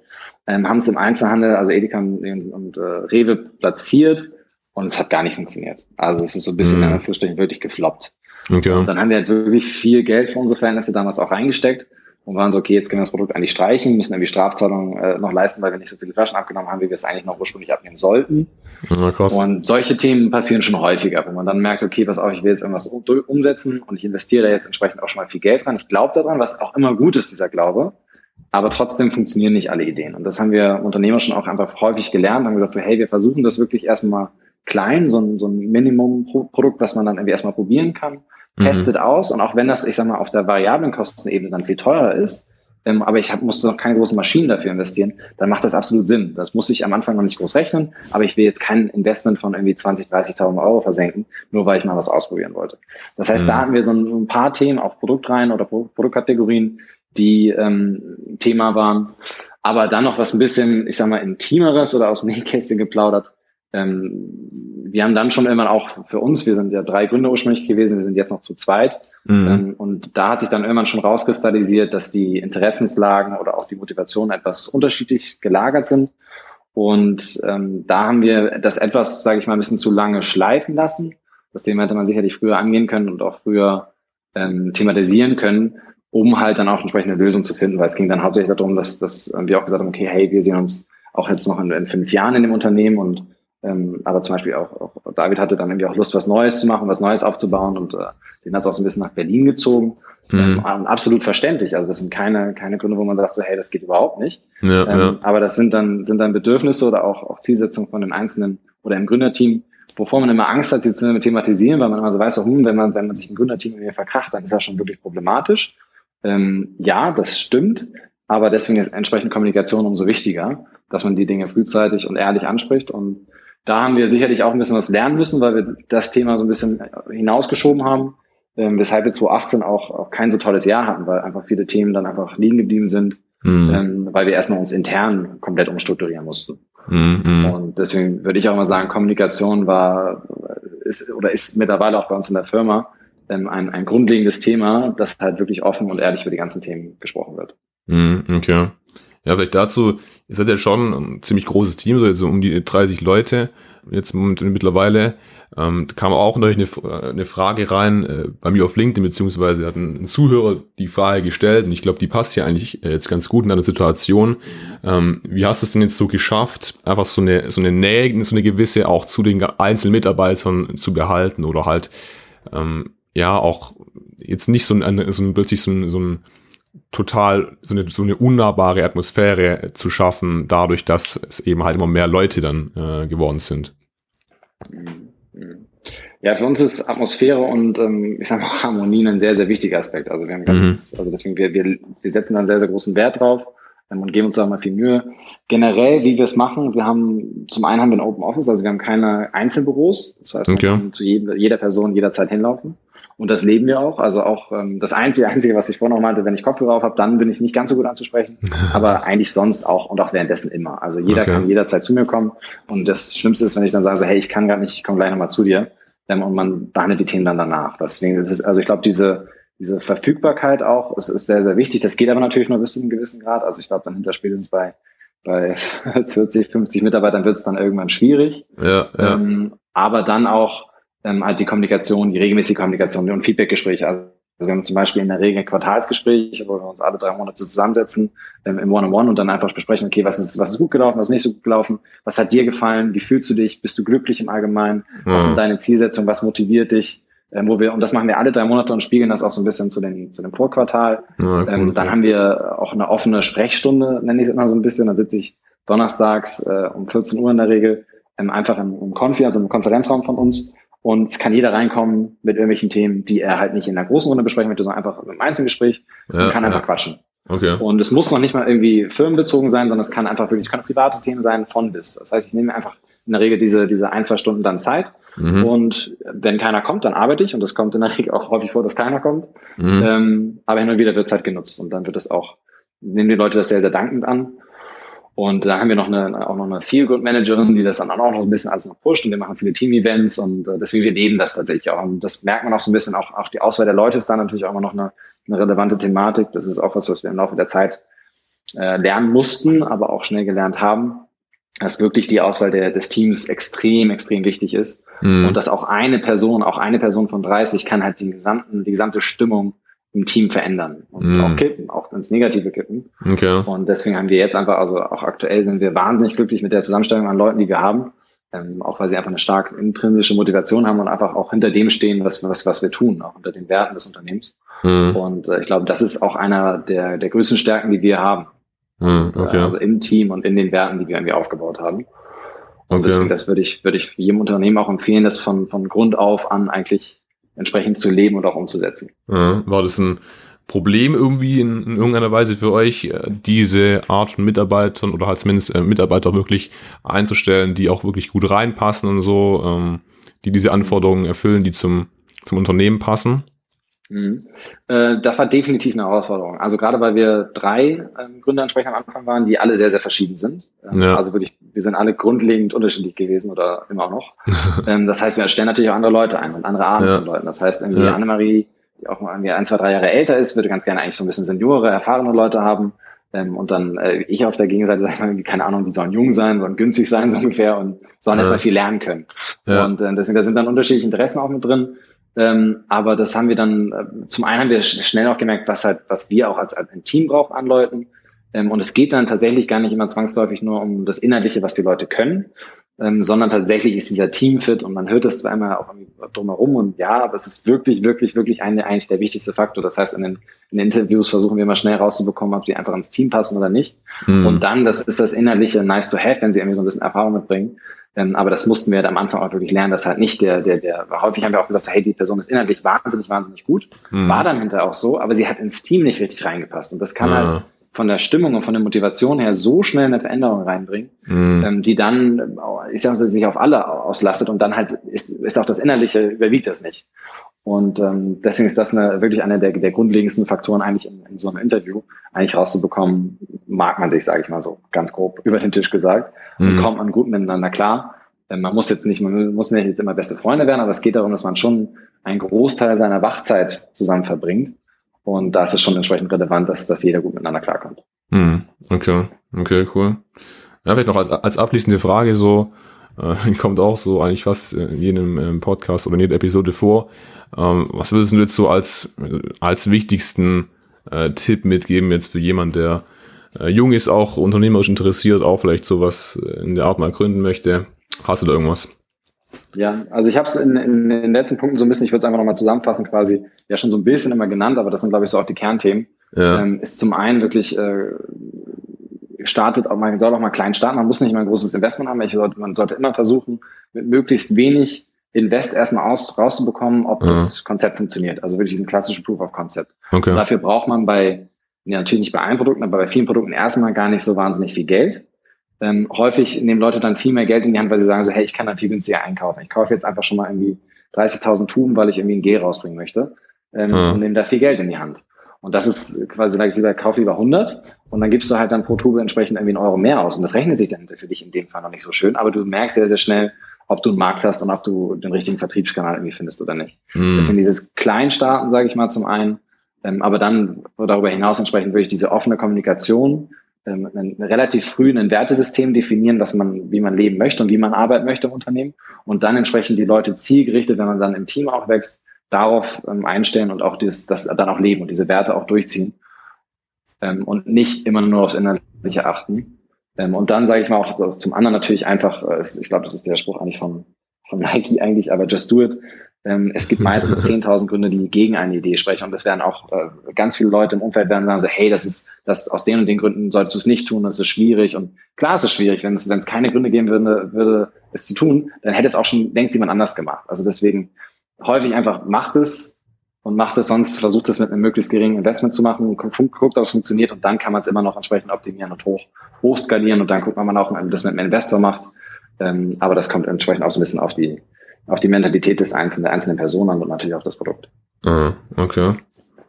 Ähm, haben es im Einzelhandel, also Edeka und, und äh, Rewe platziert und es hat gar nicht funktioniert. Also es ist so ein bisschen mhm. in Anführungsstrichen wirklich gefloppt. Okay. Und dann haben wir halt wirklich viel Geld für unsere Verhältnisse damals auch reingesteckt und waren so, okay, jetzt können wir das Produkt eigentlich streichen, müssen irgendwie Strafzahlungen äh, noch leisten, weil wir nicht so viele Flaschen abgenommen haben, wie wir es eigentlich noch ursprünglich abnehmen sollten. Ja. Und solche Themen passieren schon häufiger, wenn man dann merkt, okay, was auch, ich will jetzt irgendwas umsetzen und ich investiere da jetzt entsprechend auch schon mal viel Geld dran. Ich glaube daran, was auch immer gut ist, dieser Glaube. Aber trotzdem funktionieren nicht alle Ideen. Und das haben wir Unternehmer schon auch einfach häufig gelernt, haben gesagt so, hey, wir versuchen das wirklich erstmal klein, so ein, so ein Minimum-Produkt, was man dann irgendwie erstmal probieren kann Mhm. testet aus und auch wenn das, ich sag mal, auf der variablen Kostenebene dann viel teurer ist, ähm, aber ich hab, musste noch keine großen Maschinen dafür investieren, dann macht das absolut Sinn. Das muss ich am Anfang noch nicht groß rechnen, aber ich will jetzt kein Investment von irgendwie 20, 30.000 Euro versenken, nur weil ich mal was ausprobieren wollte. Das heißt, mhm. da hatten wir so ein, ein, paar Themen, auch Produktreihen oder Pro Produktkategorien, die ähm, Thema waren. Aber dann noch was ein bisschen, ich sag mal, intimeres oder aus dem Nähkästchen geplaudert, ähm, wir haben dann schon irgendwann auch für uns, wir sind ja drei Gründer ursprünglich gewesen, wir sind jetzt noch zu zweit. Mhm. Ähm, und da hat sich dann irgendwann schon rauskristallisiert, dass die Interessenslagen oder auch die Motivation etwas unterschiedlich gelagert sind. Und ähm, da haben wir das etwas, sage ich mal, ein bisschen zu lange schleifen lassen. Das Thema hätte man sicherlich früher angehen können und auch früher ähm, thematisieren können, um halt dann auch entsprechende Lösung zu finden, weil es ging dann hauptsächlich darum, dass, dass wir auch gesagt haben, okay, hey, wir sehen uns auch jetzt noch in, in fünf Jahren in dem Unternehmen und ähm, aber zum Beispiel auch, auch David hatte dann irgendwie auch Lust, was Neues zu machen, was Neues aufzubauen und äh, den hat es auch so ein bisschen nach Berlin gezogen. Mhm. Ähm, absolut verständlich. Also das sind keine, keine Gründe, wo man sagt so, hey, das geht überhaupt nicht. Ja, ähm, ja. Aber das sind dann, sind dann Bedürfnisse oder auch, auch Zielsetzungen von dem Einzelnen oder im Gründerteam, wovor man immer Angst hat, sie zu thematisieren, weil man immer so weiß, so, hm, wenn man, wenn man sich im Gründerteam irgendwie verkracht, dann ist das schon wirklich problematisch. Ähm, ja, das stimmt. Aber deswegen ist entsprechend Kommunikation umso wichtiger, dass man die Dinge frühzeitig und ehrlich anspricht und da haben wir sicherlich auch ein bisschen was lernen müssen, weil wir das Thema so ein bisschen hinausgeschoben haben, ähm, weshalb wir 2018 auch, auch kein so tolles Jahr hatten, weil einfach viele Themen dann einfach liegen geblieben sind, mhm. ähm, weil wir erstmal uns intern komplett umstrukturieren mussten. Mhm. Und deswegen würde ich auch mal sagen, Kommunikation war ist oder ist mittlerweile auch bei uns in der Firma ähm, ein, ein grundlegendes Thema, dass halt wirklich offen und ehrlich über die ganzen Themen gesprochen wird. Mm, okay. Ja, vielleicht dazu, ihr seid ja schon ein ziemlich großes Team, so jetzt um die 30 Leute jetzt mittlerweile. Ähm, kam auch noch eine, eine Frage rein äh, bei mir auf LinkedIn, beziehungsweise hat ein, ein Zuhörer die Frage gestellt und ich glaube, die passt ja eigentlich äh, jetzt ganz gut in deiner Situation. Ähm, wie hast du es denn jetzt so geschafft, einfach so eine, so eine Nähe, so eine gewisse auch zu den einzelnen Mitarbeitern zu behalten oder halt ähm, ja auch jetzt nicht so ein, so ein plötzlich so ein, so ein total so eine, so eine unnahbare Atmosphäre zu schaffen, dadurch, dass es eben halt immer mehr Leute dann äh, geworden sind. Ja, für uns ist Atmosphäre und ähm, ich sage mal Harmonie ein sehr, sehr wichtiger Aspekt. Also wir haben ganz, mhm. also deswegen wir, wir, wir setzen da einen sehr, sehr großen Wert drauf ähm, und geben uns da mal viel Mühe. Generell, wie wir es machen, wir haben zum einen haben wir ein Open Office, also wir haben keine Einzelbüros. Das heißt, okay. man kann zu jedem, jeder Person jederzeit hinlaufen. Und das leben wir auch. Also auch ähm, das Einzige, Einzige, was ich vorhin noch meinte, wenn ich Kopfhörer auf habe, dann bin ich nicht ganz so gut anzusprechen. aber eigentlich sonst auch und auch währenddessen immer. Also jeder okay. kann jederzeit zu mir kommen. Und das Schlimmste ist, wenn ich dann sage, so, hey, ich kann gerade nicht, ich komme gleich nochmal zu dir. Ähm, und man behandelt die Themen dann danach. Deswegen ist es, also ich glaube, diese, diese Verfügbarkeit auch ist, ist sehr, sehr wichtig. Das geht aber natürlich nur bis zu einem gewissen Grad. Also ich glaube, dann hinter spätestens bei, bei 40, 50 Mitarbeitern wird es dann irgendwann schwierig. Ja, ja. Ähm, aber dann auch ähm, halt die Kommunikation, die regelmäßige Kommunikation und Feedbackgespräche. Also wir haben zum Beispiel in der Regel ein Quartalsgespräch, wo wir uns alle drei Monate zusammensetzen ähm, im One-on-One -on -One und dann einfach besprechen, okay, was ist, was ist gut gelaufen, was ist nicht so gut gelaufen, was hat dir gefallen, wie fühlst du dich, bist du glücklich im Allgemeinen, was sind deine Zielsetzungen, was motiviert dich, ähm, wo wir, und das machen wir alle drei Monate und spiegeln das auch so ein bisschen zu, den, zu dem Vorquartal. Ja, cool, ähm, dann haben wir auch eine offene Sprechstunde, nenne ich es immer so ein bisschen, dann sitze ich donnerstags äh, um 14 Uhr in der Regel ähm, einfach im, im Konfi, also im Konferenzraum von uns und es kann jeder reinkommen mit irgendwelchen Themen, die er halt nicht in einer großen Runde besprechen möchte, sondern einfach im Einzelgespräch ja, und kann einfach quatschen. Okay. Und es muss noch nicht mal irgendwie firmenbezogen sein, sondern es kann einfach wirklich, kann private Themen sein von bis. Das heißt, ich nehme einfach in der Regel diese, diese ein, zwei Stunden dann Zeit. Mhm. Und wenn keiner kommt, dann arbeite ich. Und das kommt in der Regel auch häufig vor, dass keiner kommt. Mhm. Ähm, aber hin und wieder wird Zeit genutzt. Und dann wird es auch, nehmen die Leute das sehr, sehr dankend an. Und da haben wir noch eine, auch noch eine Feel-Good-Managerin, die das dann auch noch ein bisschen alles noch pusht und wir machen viele Team-Events und äh, deswegen wir leben das tatsächlich auch. Und das merkt man auch so ein bisschen, auch, auch die Auswahl der Leute ist da natürlich auch immer noch eine, eine relevante Thematik. Das ist auch was, was wir im Laufe der Zeit äh, lernen mussten, aber auch schnell gelernt haben, dass wirklich die Auswahl der, des Teams extrem, extrem wichtig ist. Mhm. Und dass auch eine Person, auch eine Person von 30 kann halt den gesamten, die gesamte Stimmung im Team verändern und mm. auch kippen, auch ins Negative kippen. Okay. Und deswegen haben wir jetzt einfach, also auch aktuell sind wir wahnsinnig glücklich mit der Zusammenstellung an Leuten, die wir haben, ähm, auch weil sie einfach eine stark intrinsische Motivation haben und einfach auch hinter dem stehen, was, was, was wir tun, auch unter den Werten des Unternehmens. Mm. Und äh, ich glaube, das ist auch einer der, der größten Stärken, die wir haben. Mm, okay. Also im Team und in den Werten, die wir irgendwie aufgebaut haben. Und okay. deswegen, das würde ich, würde ich jedem Unternehmen auch empfehlen, das von, von Grund auf an eigentlich entsprechend zu leben und auch umzusetzen. Ja, war das ein Problem irgendwie in, in, irgendeiner Weise für euch, äh, diese Art von Mitarbeitern oder halt zumindest äh, Mitarbeiter wirklich einzustellen, die auch wirklich gut reinpassen und so, ähm, die diese Anforderungen erfüllen, die zum, zum Unternehmen passen? Mhm. Äh, das war definitiv eine Herausforderung. Also gerade weil wir drei ähm, Gründer entsprechend am Anfang waren, die alle sehr, sehr verschieden sind. Ähm, ja. Also wirklich, wir sind alle grundlegend unterschiedlich gewesen oder immer noch. ähm, das heißt, wir stellen natürlich auch andere Leute ein und andere Arten ja. von Leuten. Das heißt, irgendwie ja. Annemarie, die auch irgendwie ein, zwei, drei Jahre älter ist, würde ganz gerne eigentlich so ein bisschen Seniore, erfahrene Leute haben. Ähm, und dann äh, ich auf der Gegenseite sage ich mal, keine Ahnung, die sollen jung sein, sollen günstig sein so ungefähr und sollen ja. erstmal viel lernen können. Und äh, deswegen, da sind dann unterschiedliche Interessen auch mit drin. Ähm, aber das haben wir dann, äh, zum einen haben wir schnell auch gemerkt, was halt, was wir auch als, als ein Team brauchen an Leuten. Ähm, und es geht dann tatsächlich gar nicht immer zwangsläufig nur um das Inhaltliche, was die Leute können, ähm, sondern tatsächlich ist dieser Teamfit und man hört das immer auch drumherum und ja, aber es ist wirklich, wirklich, wirklich eine, eigentlich der wichtigste Faktor. Das heißt, in den, in den Interviews versuchen wir immer schnell rauszubekommen, ob sie einfach ins Team passen oder nicht. Mhm. Und dann, das ist das Inhaltliche nice to have, wenn sie irgendwie so ein bisschen Erfahrung mitbringen. Ähm, aber das mussten wir halt am Anfang auch wirklich lernen, dass halt nicht der, der, der, häufig haben wir auch gesagt, hey, die Person ist inhaltlich wahnsinnig, wahnsinnig gut. Mhm. War dann hinterher auch so, aber sie hat ins Team nicht richtig reingepasst. Und das kann ja. halt von der Stimmung und von der Motivation her so schnell eine Veränderung reinbringen, mhm. ähm, die dann, ich sage mal, sich auf alle auslastet und dann halt ist, ist auch das Innerliche, überwiegt das nicht. Und ähm, deswegen ist das eine, wirklich einer der, der grundlegendsten Faktoren eigentlich in, in so einem Interview, eigentlich rauszubekommen, mag man sich, sage ich mal so ganz grob über den Tisch gesagt, mhm. und kommt man gut miteinander klar. Ähm, man muss jetzt nicht, man muss nicht jetzt immer beste Freunde werden, aber es geht darum, dass man schon einen Großteil seiner Wachzeit zusammen verbringt. Und da ist es schon entsprechend relevant, dass, dass jeder gut miteinander klarkommt. Hm, okay, okay, cool. Ja, vielleicht noch als, als abschließende Frage so, äh, kommt auch so eigentlich fast in jedem ähm, Podcast oder in jeder Episode vor. Ähm, was würdest du jetzt so als, als wichtigsten äh, Tipp mitgeben jetzt für jemanden, der äh, jung ist, auch unternehmerisch interessiert, auch vielleicht sowas in der Art mal gründen möchte? Hast du da irgendwas? Ja, also ich habe es in, in, in, den letzten Punkten so ein bisschen, ich würde es einfach nochmal zusammenfassen, quasi ja schon so ein bisschen immer genannt, aber das sind, glaube ich, so auch die Kernthemen. Ja. Ähm, ist zum einen wirklich äh, startet, auch, man soll auch mal klein starten, man muss nicht mal ein großes Investment haben, sollte, man sollte immer versuchen, mit möglichst wenig Invest erstmal aus, rauszubekommen, ob ja. das Konzept funktioniert. Also wirklich diesen klassischen Proof of Concept. Okay. Und dafür braucht man bei, ja, natürlich nicht bei allen Produkten, aber bei vielen Produkten erstmal gar nicht so wahnsinnig viel Geld. Ähm, häufig nehmen Leute dann viel mehr Geld in die Hand, weil sie sagen so, hey, ich kann dann viel günstiger einkaufen. Ich kaufe jetzt einfach schon mal irgendwie 30.000 Tuben, weil ich irgendwie ein G rausbringen möchte ähm, ja. und nehme da viel Geld in die Hand. Und das ist quasi, sag ich lieber, kauf lieber 100 und dann gibst du halt dann pro Tube entsprechend irgendwie einen Euro mehr aus. Und das rechnet sich dann für dich in dem Fall noch nicht so schön, aber du merkst sehr, sehr schnell, ob du einen Markt hast und ob du den richtigen Vertriebskanal irgendwie findest oder nicht. Mhm. Deswegen dieses Kleinstarten, sage ich mal, zum einen, ähm, aber dann darüber hinaus entsprechend wirklich diese offene Kommunikation, ähm, ein, relativ früh ein Wertesystem definieren, was man, wie man leben möchte und wie man arbeiten möchte im Unternehmen und dann entsprechend die Leute zielgerichtet, wenn man dann im Team auch wächst, darauf ähm, einstellen und auch dieses, das dann auch leben und diese Werte auch durchziehen ähm, und nicht immer nur aufs Innerliche achten. Ähm, und dann sage ich mal auch zum anderen natürlich einfach, äh, ich glaube, das ist der Spruch eigentlich von, von Nike eigentlich, aber just do it. Ähm, es gibt meistens 10.000 Gründe, die gegen eine Idee sprechen. Und das werden auch äh, ganz viele Leute im Umfeld werden sagen so, hey, das ist, das aus den und den Gründen solltest du es nicht tun, das ist schwierig. Und klar ist es schwierig, wenn es, wenn es keine Gründe geben würde, würde, es zu tun, dann hätte es auch schon längst jemand anders gemacht. Also deswegen häufig einfach macht es und macht es sonst, versucht es mit einem möglichst geringen Investment zu machen, guckt, ob es funktioniert und dann kann man es immer noch entsprechend optimieren und hoch, hoch skalieren und dann guckt man auch, ob man das mit einem Investor macht. Ähm, aber das kommt entsprechend auch so ein bisschen auf die, auf die Mentalität des einzelnen, der einzelnen Person an und natürlich auf das Produkt. Ah, okay.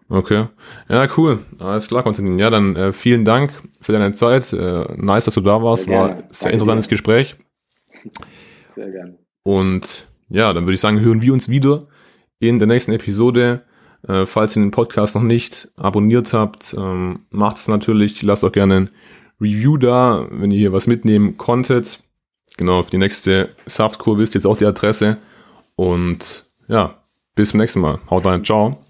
Okay. Ja, cool. Alles klar, Konstantin. Ja, dann äh, vielen Dank für deine Zeit. Äh, nice, dass du da warst. War ein sehr Danke interessantes dir. Gespräch. Sehr gerne. Und ja, dann würde ich sagen, hören wir uns wieder in der nächsten Episode. Äh, falls ihr den Podcast noch nicht abonniert habt, ähm, macht es natürlich. Lasst auch gerne ein Review da, wenn ihr hier was mitnehmen konntet. Genau, für die nächste Saftkur wisst ihr jetzt auch die Adresse. Und ja, bis zum nächsten Mal. Haut rein, ciao.